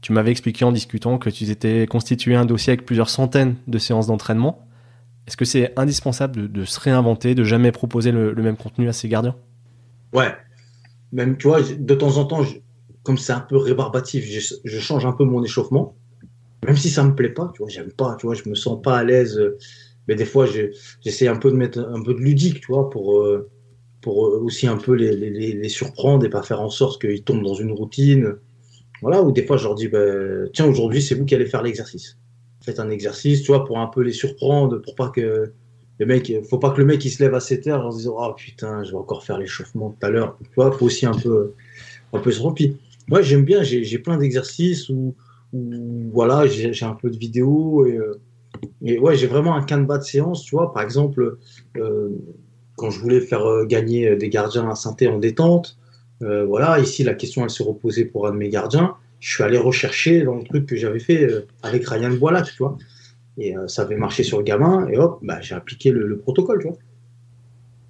tu m'avais expliqué en discutant que tu étais constitué un dossier avec plusieurs centaines de séances d'entraînement. Est-ce que c'est indispensable de, se réinventer, de jamais proposer le, même contenu à ses gardiens? Ouais. Même, tu vois, de temps en temps, comme c'est un peu rébarbatif, je, change un peu mon échauffement, même si ça me plaît pas, tu vois, j'aime pas, tu vois, je me sens pas à l'aise, mais des fois j'essaie un peu de mettre un peu de ludique, tu vois, pour euh, pour aussi un peu les, les, les, surprendre et pas faire en sorte qu'ils tombent dans une routine, voilà, ou des fois je leur dis, bah, tiens aujourd'hui c'est vous qui allez faire l'exercice, faites un exercice, tu vois, pour un peu les surprendre, pour pas que le mec, faut pas que le mec se lève à 7 heures en se disant, oh putain, je vais encore faire l'échauffement tout à l'heure, tu vois, faut aussi un peu un peu se remplir. Moi, j'aime bien, j'ai plein d'exercices où, voilà, j'ai un peu de vidéos et, euh, et ouais, j'ai vraiment un canevas de séance, tu vois. Par exemple, euh, quand je voulais faire euh, gagner des gardiens à synthé en détente, voilà, ici la question elle s'est reposée pour un de mes gardiens. Je suis allé rechercher dans le truc que j'avais fait avec Ryan Boilat, tu vois. Et ça avait marché sur le gamin, et hop, bah, j'ai appliqué le, le, protocole, tu vois.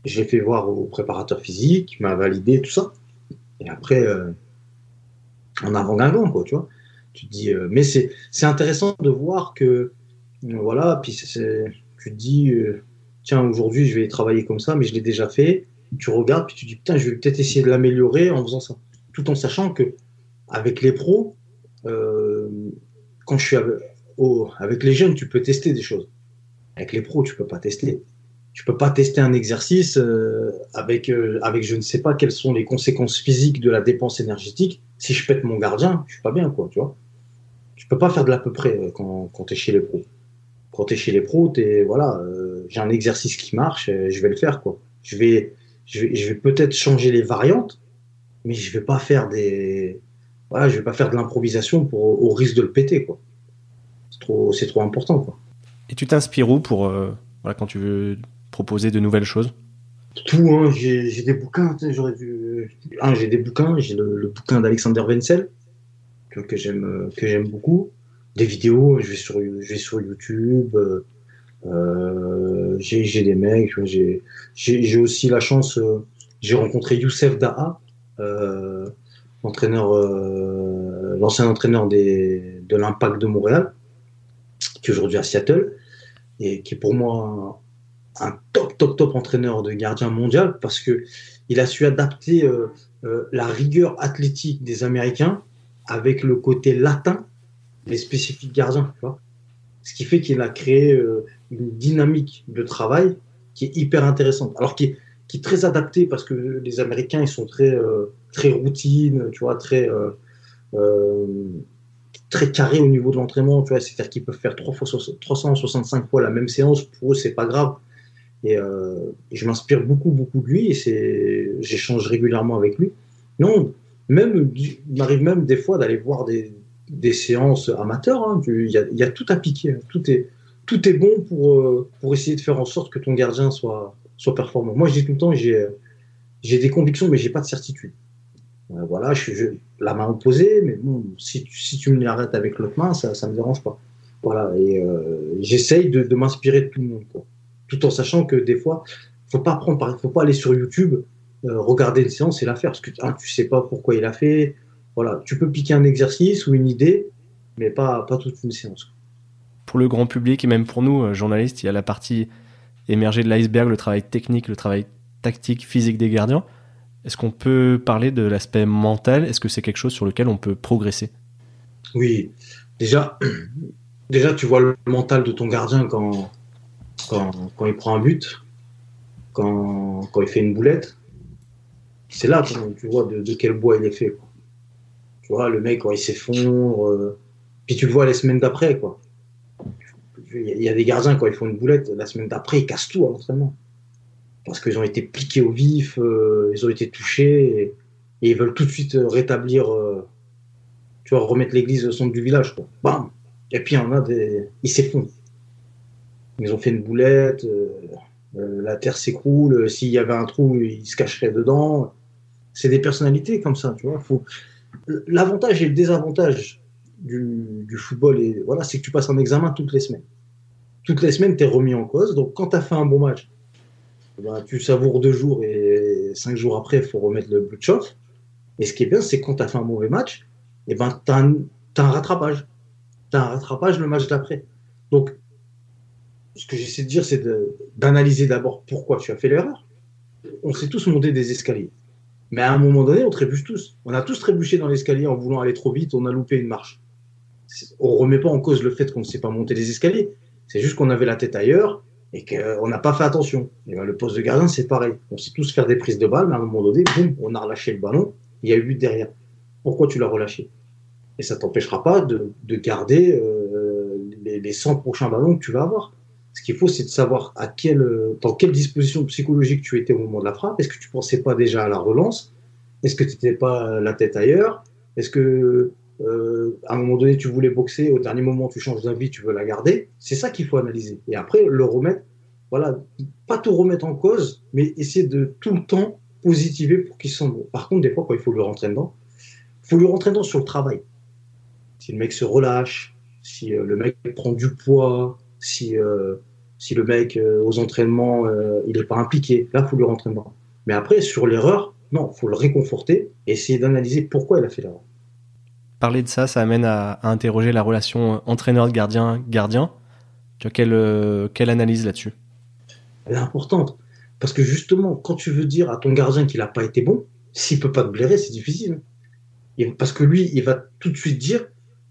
J'ai fait voir au préparateur physique, il m'a validé tout ça. Et après, en avant-guingant, quoi, tu vois. Tu te dis, euh, mais c'est, c'est intéressant de voir que, euh, voilà, puis c'est, tu te dis, euh, tiens, aujourd'hui, je vais travailler comme ça, mais je l'ai déjà fait. Tu regardes, puis tu te dis, putain, je vais peut-être essayer de l'améliorer en faisant ça. Tout en sachant que, avec les pros, quand je suis avec, avec les jeunes, tu peux tester des choses. Avec les pros, tu peux pas tester tu peux pas tester un exercice avec, avec je ne sais pas quelles sont les conséquences physiques de la dépense énergétique si je pète mon gardien, je suis pas bien, quoi, tu vois. Tu peux pas faire de l'à peu près euh, quand, quand tu es chez les pros. Quand tu es chez les pros, es, voilà, euh, j'ai un exercice qui marche, euh, je vais le faire, quoi. Je vais, je vais, peut-être changer les variantes, mais je vais pas faire des, je vais pas faire de l'improvisation au risque de le péter, quoi. C'est trop, c'est trop important, quoi. Et tu t'inspires où pour, voilà, quand tu veux proposer de nouvelles choses? Tout, hein, j'ai des bouquins, j'aurais dû. Ah, j'ai des bouquins, j'ai le, bouquin d'Alexander Wenzel, que, que j'aime beaucoup. Des vidéos, je vais sur, je vais sur YouTube, euh, j'ai des mecs, j'ai aussi la chance, euh, j'ai rencontré Youssef Daha, euh, entraîneur, euh, l'ancien entraîneur des, de l'Impact de Montréal, qui est aujourd'hui à Seattle, et qui est pour moi un top, top, top entraîneur de gardien mondial parce que il a su adapter euh, euh, la rigueur athlétique des Américains avec le côté latin des spécifiques gardiens. Tu vois Ce qui fait qu'il a créé euh, une dynamique de travail qui est hyper intéressante. Alors qui est, qui est très adaptée parce que les Américains, ils sont très, très routine, tu vois, très très carré au niveau de l'entraînement, tu vois, c'est-à-dire qu'ils peuvent faire 3 fois 365 fois la même séance, pour eux, c'est pas grave. Euh, et, je m'inspire beaucoup, beaucoup de lui et j'échange régulièrement avec lui. Non, même, il m'arrive même des fois d'aller voir des, des séances amateurs. Hein. Il, y a, y a, tout à piquer. Hein. Tout est, tout est bon pour, euh, pour essayer de faire en sorte que ton gardien soit, soit performant. Moi, je dis tout le temps, j'ai, j'ai des convictions, mais j'ai pas de certitude. Euh, voilà, je suis la main opposée, mais bon, si, si tu me l'arrêtes avec l'autre main, ça, ça me dérange pas. Voilà, et euh, j'essaye de, m'inspirer de tout le monde, tout en sachant que des fois, faut pas prendre, faut pas aller sur YouTube, euh, regarder une séance et la faire, parce que ah, tu sais pas pourquoi il a fait. Voilà, tu peux piquer un exercice ou une idée, mais pas, pas toute une séance. Pour le grand public et même pour nous, journalistes, il y a la partie émergée de l'iceberg, le travail technique, le travail tactique, physique des gardiens. Est-ce qu'on peut parler de l'aspect mental? Est-ce que c'est quelque chose sur lequel on peut progresser? Oui, déjà, déjà tu vois le mental de ton gardien quand, quand, il prend un but, quand, il fait une boulette. C'est là que tu vois de, quel bois il est fait. Tu vois, le mec quand il s'effondre, euh, puis tu le vois les semaines d'après. quoi. Il y a des gardiens quand ils font une boulette, la semaine d'après ils cassent tout à l'entraînement parce qu'ils ont été piqués au vif, euh, ils ont été touchés et, ils veulent tout de suite euh, rétablir, euh, tu vois, remettre l'église au centre du village. Bam et puis il y en a des. Ils s'effondrent. Ils ont fait une boulette, la terre s'écroule, s'il y avait un trou, ils se cacheraient dedans. C'est des personnalités comme ça, tu vois. L'avantage et le désavantage du, football, voilà, c'est que tu passes un examen toutes les semaines. Toutes les semaines, tu es remis en cause. Donc quand tu as fait un bon match, ben, tu savoures deux jours et cinq jours après, il faut remettre le blood chauffe. Et ce qui est bien, c'est quand tu as fait un mauvais match, et eh ben, tu as, un rattrapage. Tu as un rattrapage le match d'après. Donc, ce que j'essaie de dire, c'est d'analyser d'abord pourquoi tu as fait l'erreur. On s'est tous monté des escaliers. Mais à un moment donné, on trébuche tous. On a tous trébuché dans l'escalier en voulant aller trop vite, on a loupé une marche. On ne remet pas en cause le fait qu'on ne sait pas monter les escaliers. C'est juste qu'on avait la tête ailleurs et qu'on n'a pas fait attention. Et ben, le poste de gardien, c'est pareil. On sait tous faire des prises de balles, mais à un moment donné, boum, on a relâché le ballon, il y a eu but derrière. Pourquoi tu l'as relâché? Et ça t'empêchera pas de, garder euh, les, 100 prochains ballons que tu vas avoir. Ce qu'il faut, c'est de savoir à quelle, dans quelle disposition psychologique tu étais au moment de la frappe. Est-ce que tu pensais pas déjà à la relance? Est-ce que tu n'étais pas la tête ailleurs? Est-ce que euh, à un moment donné, tu voulais boxer, au dernier moment, tu changes d'avis, tu veux la garder. C'est ça qu'il faut analyser. Et après, le remettre, voilà, pas tout remettre en cause, mais essayer de tout le temps positiver pour qu'il semble. Par contre, des fois, quand il faut le rentrer dedans, il faut lui rentrer dedans sur le travail. Si le mec se relâche, si euh, le mec prend du poids, si, euh, si le mec aux entraînements, il n'est pas impliqué, là, il faut lui rentrer dedans. Mais après, sur l'erreur, non, il faut le réconforter et essayer d'analyser pourquoi il a fait l'erreur parler de ça, ça amène à, interroger la relation entraîneur-gardien-gardien. Tu as quelle, euh, quelle analyse là-dessus? Elle est importante. Parce que justement, quand tu veux dire à ton gardien qu'il n'a pas été bon, s'il peut pas te blairer, c'est difficile. parce que lui, il va tout de suite dire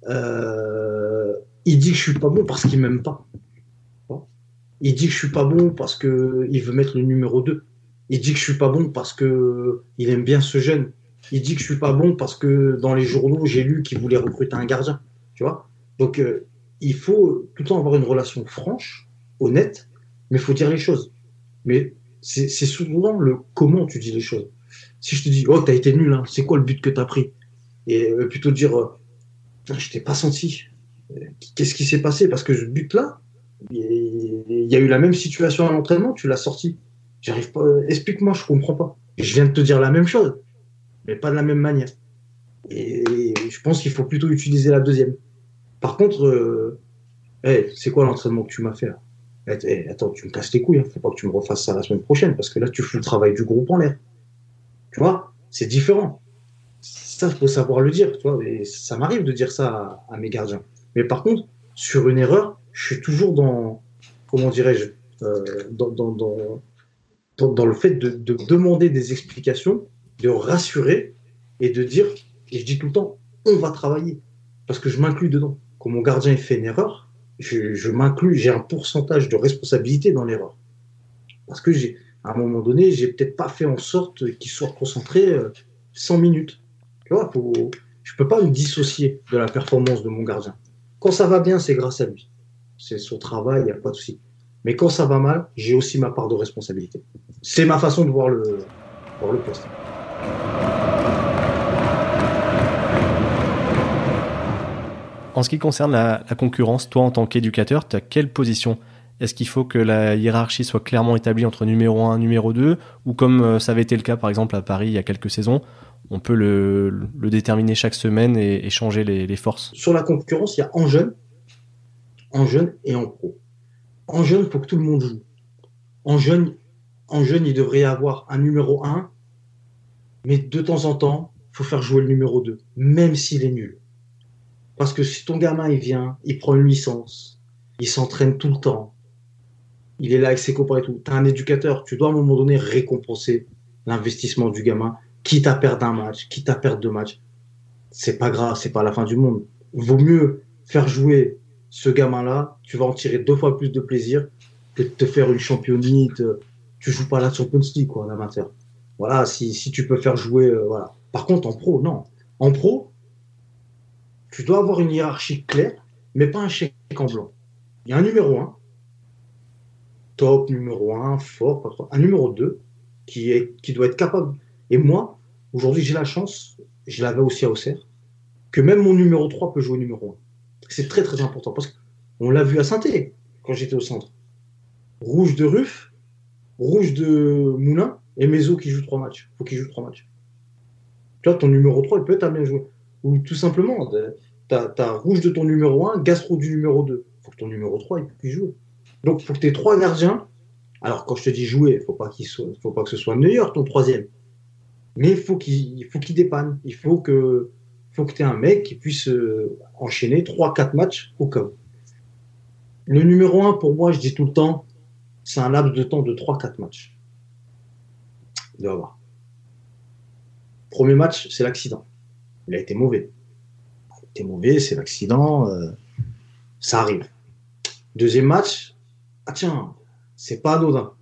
euh, il dit que je suis pas bon parce qu'il m'aime pas. Il dit que je suis pas bon parce qu'il veut mettre le numéro 2. Il dit que je suis pas bon parce qu'il aime bien ce jeune il dit que je suis pas bon parce que dans les journaux, j'ai lu qu'il voulait recruter un gardien. Tu vois Donc, euh, il faut tout le temps avoir une relation franche, honnête, mais il faut dire les choses. Mais c'est souvent le comment tu dis les choses. Si je te dis, oh, t'as été nul, hein, c'est quoi le but que t'as pris? Et euh, plutôt dire, euh, je t'ai pas senti. Qu'est-ce qui s'est passé? Parce que ce but-là, il y a eu la même situation à l'entraînement, tu l'as sorti. J'arrive pas. Explique-moi, je comprends pas. Je viens de te dire la même chose mais pas de la même manière. Et je pense qu'il faut plutôt utiliser la deuxième. Par contre, euh, c'est quoi l'entraînement que tu m'as fait là? Attends, tu me casses les couilles, hein. faut pas que tu me refasses ça la semaine prochaine, parce que là, tu fous le travail du groupe en l'air. Tu vois? C'est différent. Ça, faut savoir le dire. Et ça m'arrive de dire ça à, mes gardiens. Mais par contre, sur une erreur, je suis toujours dans, comment dirais-je, euh, dans, dans, dans, le fait de demander des explications de rassurer et de dire, et je dis tout le temps, on va travailler. Parce que je m'inclus dedans. Quand mon gardien fait une erreur, je, m'inclus, j'ai un pourcentage de responsabilité dans l'erreur. Parce que j'ai, à un moment donné, j'ai peut-être pas fait en sorte qu'il soit concentré 100 euh, minutes. Tu vois, faut, je peux pas me dissocier de la performance de mon gardien. Quand ça va bien, c'est grâce à lui. C'est son travail, il n'y a pas de souci. Mais quand ça va mal, j'ai aussi ma part de responsabilité. C'est ma façon de voir le, voir le poste. En ce qui concerne la, concurrence, toi en tant qu'éducateur, tu as quelle position? Est-ce qu'il faut que la hiérarchie soit clairement établie entre numéro 1 et numéro 2 Ou comme euh, ça avait été le cas par exemple à Paris il y a quelques saisons, on peut le, déterminer chaque semaine et, changer les, forces? Sur la concurrence, il y a en jeune, en jeune et en pro. En jeune, il faut que tout le monde joue. En jeune, en jeune, il devrait y avoir un numéro 1, mais de temps en temps, faut faire jouer le numéro 2, même s'il est nul. Parce que si ton gamin, il vient, il prend une licence, il s'entraîne tout le temps, il est là avec ses copains et tout, tu un éducateur, tu dois à un moment donné récompenser l'investissement du gamin, quitte à perdre un match, quitte à perdre deux matchs. C'est pas grave, c'est pas la fin du monde. Vaut mieux faire jouer ce gamin-là, tu vas en tirer deux fois plus de plaisir que de te faire une championnite. Tu joues pas la Champions League, quoi, en amateur. Voilà, si, si tu peux faire jouer, euh, voilà. Par contre, en pro, non. En pro, tu dois avoir une hiérarchie claire, mais pas un chèque en blanc. Il y a un numéro 1, top numéro 1, fort, un numéro 2, qui, est, qui doit être capable. Et moi, aujourd'hui, j'ai la chance, je l'avais aussi à Auxerre, que même mon numéro 3 peut jouer numéro 1. C'est très très important parce qu'on l'a vu à saint quand j'étais au centre. Rouge de Ruff, rouge de Moulin et Meso qui joue trois matchs. faut qu'il joue trois matchs. Tu vois, ton numéro 3, il peut être bien joué. Ou tout simplement, tu as, rouge de ton numéro 1, Gastro du numéro 2. faut que ton numéro 3 il puisse jouer. Donc, il faut que tu aies trois gardiens. Alors, quand je te dis jouer, il ne faut, pas faut que ce soit meilleur ton troisième. Mais il faut qu'il qu dépanne. Il faut que faut tu aies un mec qui puisse euh, enchaîner 3-4 matchs au cas où. Le numéro 1, pour moi, je dis tout le temps, c'est un laps de temps de 3-4 matchs. Il doit avoir. Premier match, c'est l'accident. Il a été mauvais. Il a été mauvais, c'est l'accident. Euh, ça arrive. Deuxième match, ah tiens, c'est pas anodin.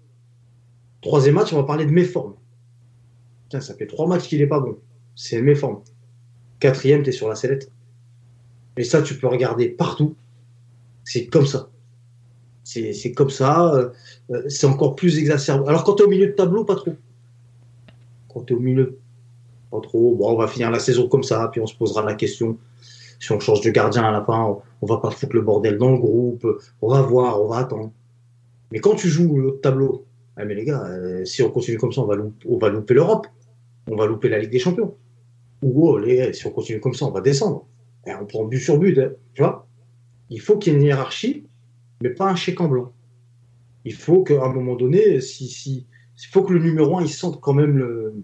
Troisième match, on va parler de méforme. Tiens, ça fait trois matchs qu'il n'est pas bon. C'est méforme. Quatrième, tu es sur la sellette. Et ça, tu peux regarder partout. C'est comme ça. C'est comme ça. Euh, euh, c'est encore plus exacerbé. Alors, quand tu es au milieu de tableau, pas trop. Quand tu au milieu, pas trop. Bon, on va finir la saison comme ça, puis on se posera la question. Si on change de gardien à la fin, on va pas foutre le bordel dans le groupe. On va voir, on va attendre. Mais quand tu joues au tableau, ah, mais les gars, euh, si on continue comme ça, on va on va louper l'Europe. On va louper la Ligue des Champions ou si on continue comme ça, on va descendre. Et on prend but sur but, hein, tu vois? Il faut qu'il y ait une hiérarchie, mais pas un chèque en blanc. Il faut qu'à un moment donné, si, si, il faut que le numéro 1, il sente quand même le,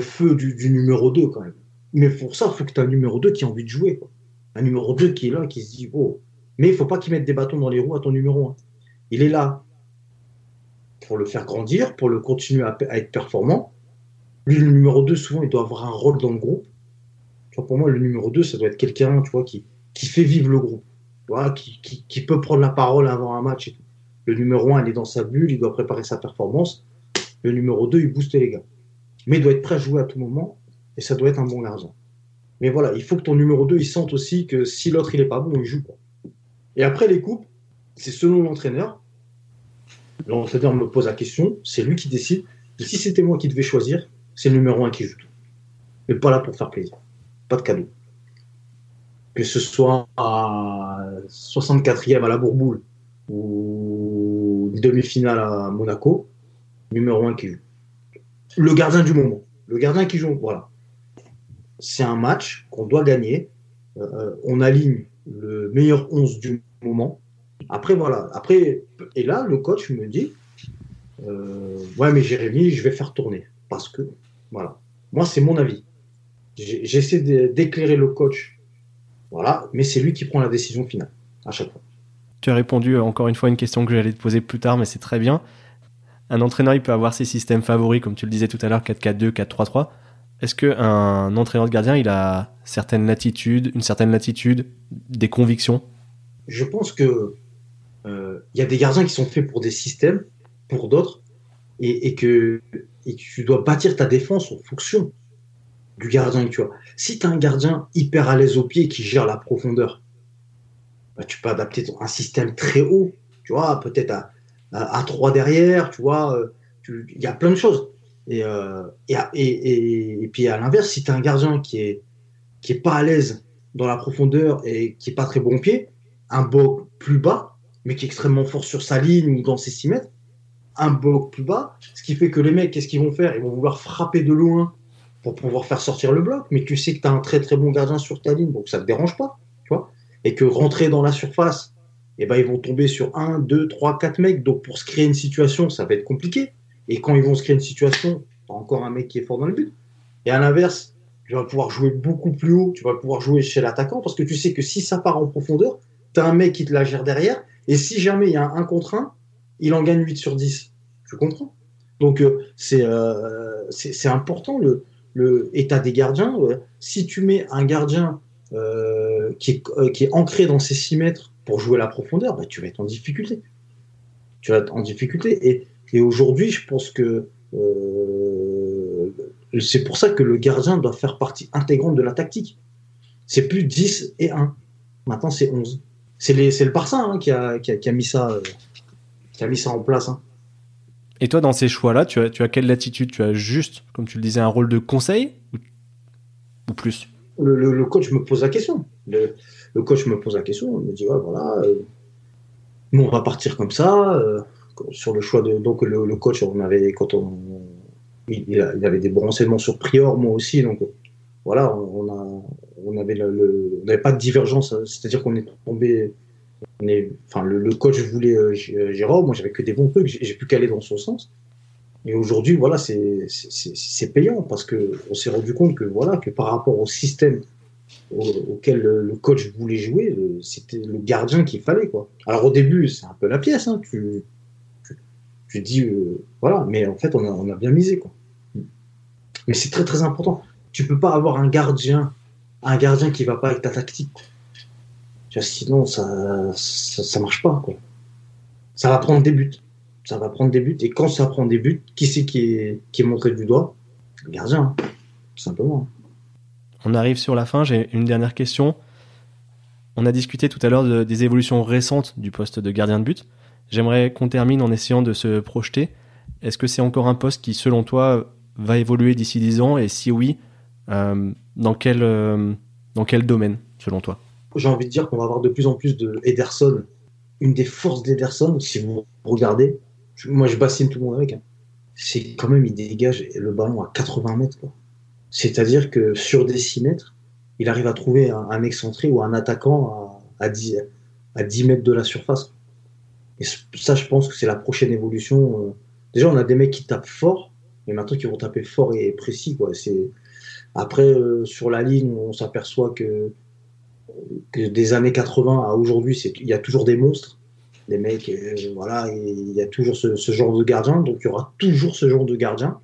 feu du, numéro 2 quand même. Mais pour ça, il faut que tu aies un numéro 2 qui a envie de jouer. Un numéro 2 qui est là, qui se dit, oh. Mais il faut pas qu'il mette des bâtons dans les roues à ton numéro 1. Il est là pour le faire grandir, pour le continuer à être performant, lui, le numéro 2, souvent, il doit avoir un rôle dans le groupe. Tu pour moi, le numéro 2, ça doit être quelqu'un, qui, fait vivre le groupe. Qui, qui, peut prendre la parole avant un match. Et tout. Le numéro 1, il est dans sa bulle, il doit préparer sa performance. Le numéro 2, il booste les gars. Mais il doit être prêt à jouer à tout moment, et ça doit être un bon gardien. Mais voilà, il faut que ton numéro 2, il sente aussi que si l'autre, il est pas bon, il joue pas. Et après les coupes, c'est selon l'entraîneur. L'entraîneur me pose la question, c'est lui qui décide. Si c'était moi qui devais choisir, c'est le numéro un qui joue tout. Mais pas là pour faire plaisir. Pas de cadeau. Que ce soit à 64e à la Bourboule ou demi-finale à Monaco, numéro un qui joue. Le gardien du moment. Le gardien qui joue, voilà. C'est un match qu'on doit gagner. Euh, on aligne le meilleur 11 du moment. Après, voilà. Après, et là, le coach me dit euh, Ouais, mais Jérémy, je vais faire tourner. Parce que voilà. Moi, c'est mon avis. J'essaie d'éclairer le coach. Voilà, mais c'est lui qui prend la décision finale à chaque fois. Tu as répondu euh, encore une fois à une question que j'allais te poser plus tard, mais c'est très bien. Un entraîneur, il peut avoir ses systèmes favoris, comme tu le disais tout à l'heure, 4-4-2, 4-3-3. Est-ce qu'un entraîneur de gardien, il a certaines latitudes, une certaine latitude, des convictions? Je pense que euh, il y a des gardiens qui sont faits pour des systèmes, pour d'autres, et, que tu dois bâtir ta défense en fonction du gardien que tu as. Si tu as un gardien hyper à l'aise au pied qui gère la profondeur, bah, tu peux adapter un système très haut, tu vois, peut-être à, à, 3 derrière, tu vois, euh, il y a plein de choses. Et, euh, puis à l'inverse, si tu as un gardien qui est, qui est pas à l'aise dans la profondeur et qui est pas très bon pied, un bloc plus bas, mais qui est extrêmement fort sur sa ligne ou dans ses 6 mètres, un bloc plus bas, ce qui fait que les mecs, qu'est-ce qu'ils vont faire? Ils vont vouloir frapper de loin pour pouvoir faire sortir le bloc, mais tu sais que tu as un très très bon gardien sur ta ligne, donc ça ne te dérange pas, et que rentrer dans la surface, eh ben, ils vont tomber sur un, deux, trois, quatre mecs. Donc, pour se créer une situation, ça va être compliqué. Et quand ils vont se créer une situation, t'as encore un mec qui est fort dans le but. Et à l'inverse, tu vas pouvoir jouer beaucoup plus haut, tu vas pouvoir jouer chez l'attaquant parce que tu sais que si ça part en profondeur, tu as un mec qui te la gère derrière. Et si jamais il y a un 1 contre 1, il en gagne 8 sur 10. Tu comprends? Donc, euh, euh, c'est c'est important le, le état des gardiens. Euh, si tu mets un gardien qui, est, qui est ancré dans ses 6 mètres pour jouer la profondeur, bah, tu vas être en difficulté. Tu vas être en difficulté. Et, aujourd'hui, je pense que c'est pour ça que le gardien doit faire partie intégrante de la tactique. C'est plus 10 et 1. Maintenant, c'est 11. C'est le Barça hein, qui, a, mis ça, euh, en place. Hein. Et toi, dans ces choix-là, tu as quelle latitude? Tu as juste, comme tu le disais, un rôle de conseil ou, plus? Le, coach me pose la question. Le, coach me pose la question. Il me dit voilà, euh, nous, on va partir comme ça. Euh, sur le choix de. Donc, le, coach, on avait, quand on, il, avait des bons renseignements sur Prior, moi aussi. Donc voilà, on a, on avait le, n'avait pas de divergence. Hein. C'est-à-dire qu'on est tombé. On est, enfin, le, coach voulait euh, Jérôme, moi j'avais que des bons trucs, j'ai pu caler dans son sens. Et aujourd'hui, voilà, c'est payant parce que on s'est rendu compte que voilà, que par rapport au système auquel le, coach voulait jouer, euh, c'était le gardien qu'il fallait quoi. Alors au début, c'est un peu la pièce, hein, tu, tu dis, euh, voilà, mais en fait, on a, bien misé, quoi. Mais c'est très, très important. Tu peux pas avoir un gardien, un gardien qui va pas avec ta tactique. sinon, ça, ça, marche pas, quoi. Ça va prendre des buts. Ça va prendre des buts. Et quand ça prend des buts, qui c'est qui est, qui est montré du doigt? Le gardien, hein, tout simplement. On arrive sur la fin. J'ai une dernière question. On a discuté tout à l'heure des évolutions récentes du poste de gardien de but. J'aimerais qu'on termine en essayant de se projeter. Est-ce que c'est encore un poste qui, selon toi, va évoluer d'ici 10 ans? Et si oui, euh, dans, quel, euh, dans quel domaine, selon toi? J'ai envie de dire qu'on va avoir de plus en plus de Ederson. Une des forces d'Ederson, si vous regardez, moi je bassine tout le monde avec, hein. c'est quand même, il dégage le ballon à 80 mètres. C'est-à-dire que sur des 6 mètres, il arrive à trouver un, excentré ou un attaquant à, à, 10, à 10 mètres de la surface. Et ça, je pense que c'est la prochaine évolution. Euh. Déjà, on a des mecs qui tapent fort, mais maintenant qui vont taper fort et précis. Après, euh, sur la ligne, on s'aperçoit que des années 80 à aujourd'hui, il y a toujours des monstres. Des mecs, euh, voilà, il y a toujours ce, genre de gardien, donc il y aura toujours ce genre de gardien.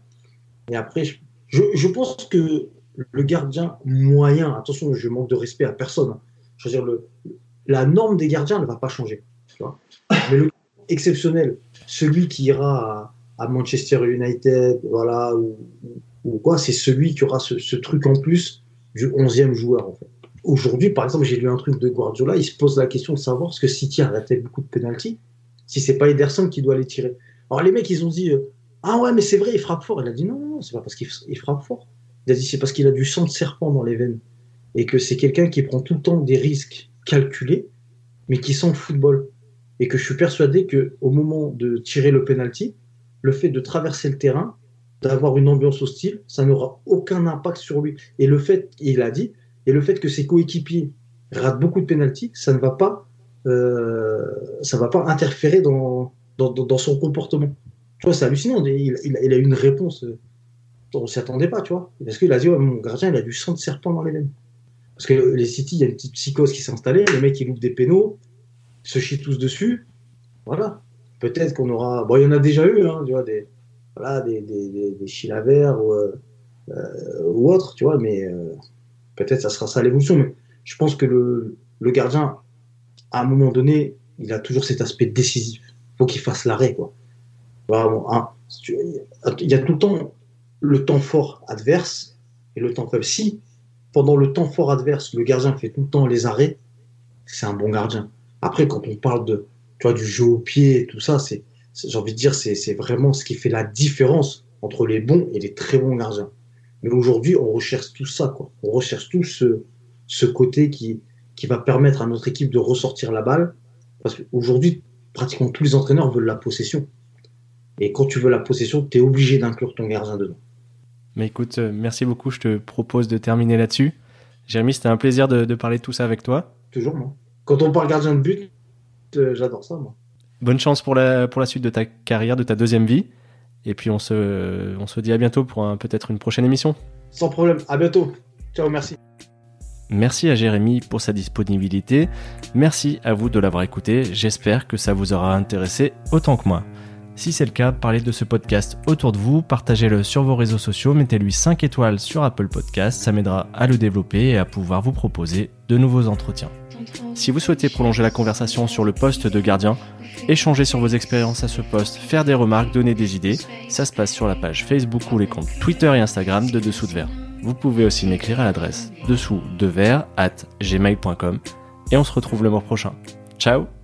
Et après, je, pense que le gardien moyen, attention, je manque de respect à personne. Dire, le, la norme des gardiens ne va pas changer. Mais le exceptionnel, celui qui ira à, Manchester United, voilà, ou, quoi, c'est celui qui aura ce, truc en plus du 11e joueur, en fait. Aujourd'hui, par exemple, j'ai lu un truc de Guardiola, il se pose la question de savoir ce que City a raté beaucoup de penalties, si c'est pas Ederson qui doit les tirer. Alors les mecs, ils ont dit euh, Ah ouais, mais c'est vrai, il frappe fort. Il a dit Non, non, c'est pas parce qu'il frappe fort. Il a dit C'est parce qu'il a du sang de serpent dans les veines. Et que c'est quelqu'un qui prend tout le temps des risques calculés, mais qui sent le football et que je suis persuadé que au moment de tirer le penalty, le fait de traverser le terrain, d'avoir une ambiance hostile, ça n'aura aucun impact sur lui. Et le fait, il a dit, et le fait que ses coéquipiers ratent beaucoup de penalty, ça ne va pas, euh, ça va pas interférer dans, dans, son comportement. Tu vois, c'est hallucinant. Il, il, a une réponse. Euh, on s'y attendait pas, tu vois. Parce qu'il a dit, mon gardien, il a du sang de serpent dans les veines. Parce que les City, il y a une petite psychose qui s'est installée. Les mecs, ils louent des pénaux se chient tous dessus. Voilà. Peut-être qu'on aura. Bon, il y en a déjà eu, hein, tu vois, des, voilà, des, des, des, chilavers ou, euh, euh, ou autres, tu vois, mais euh, peut-être ça sera ça l'évolution. Mais je pense que le, gardien, à un moment donné, il a toujours cet aspect décisif. Il faut qu'il fasse l'arrêt, quoi. Hein, il y a tout le temps le temps fort adverse et le temps faible. Si pendant le temps fort adverse, le gardien fait tout le temps les arrêts, c'est un bon gardien. Après, quand on parle de, tu vois, du jeu au pied et tout ça, c'est, j'ai envie de dire, c'est vraiment ce qui fait la différence entre les bons et les très bons gardiens. Mais aujourd'hui, on recherche tout ça, quoi. On recherche tout ce, ce côté qui, qui va permettre à notre équipe de ressortir la balle. Parce qu'aujourd'hui, pratiquement tous les entraîneurs veulent la possession. Et quand tu veux la possession, tu es obligé d'inclure ton gardien dedans. Mais écoute, euh, merci beaucoup. Je te propose de terminer là-dessus. Jérémy, c'était un plaisir de, de, parler de tout ça avec toi. Toujours, moi. quand on parle gardien de but, euh, j'adore ça, moi. Bonne chance pour la, pour la suite de ta carrière, de ta deuxième vie. Et puis on se, on se dit à bientôt pour peut-être une prochaine émission. Sans problème, à bientôt. Ciao, merci. Merci à Jérémy pour sa disponibilité. Merci à vous de l'avoir écouté. J'espère que ça vous aura intéressé autant que moi. Si c'est le cas, parlez de ce podcast autour de vous, partagez-le sur vos réseaux sociaux, mettez-lui 5 étoiles sur Apple Podcast, ça m'aidera à le développer et à pouvoir vous proposer de nouveaux entretiens. Si vous souhaitez prolonger la conversation sur le poste de gardien, échanger sur vos expériences à ce poste, faire des remarques, donner des idées, ça se passe sur la page Facebook ou les comptes Twitter et Instagram de Dessous de Verre. Vous pouvez aussi m'écrire à l'adresse dessous de verre at gmail.com et on se retrouve le mois prochain. Ciao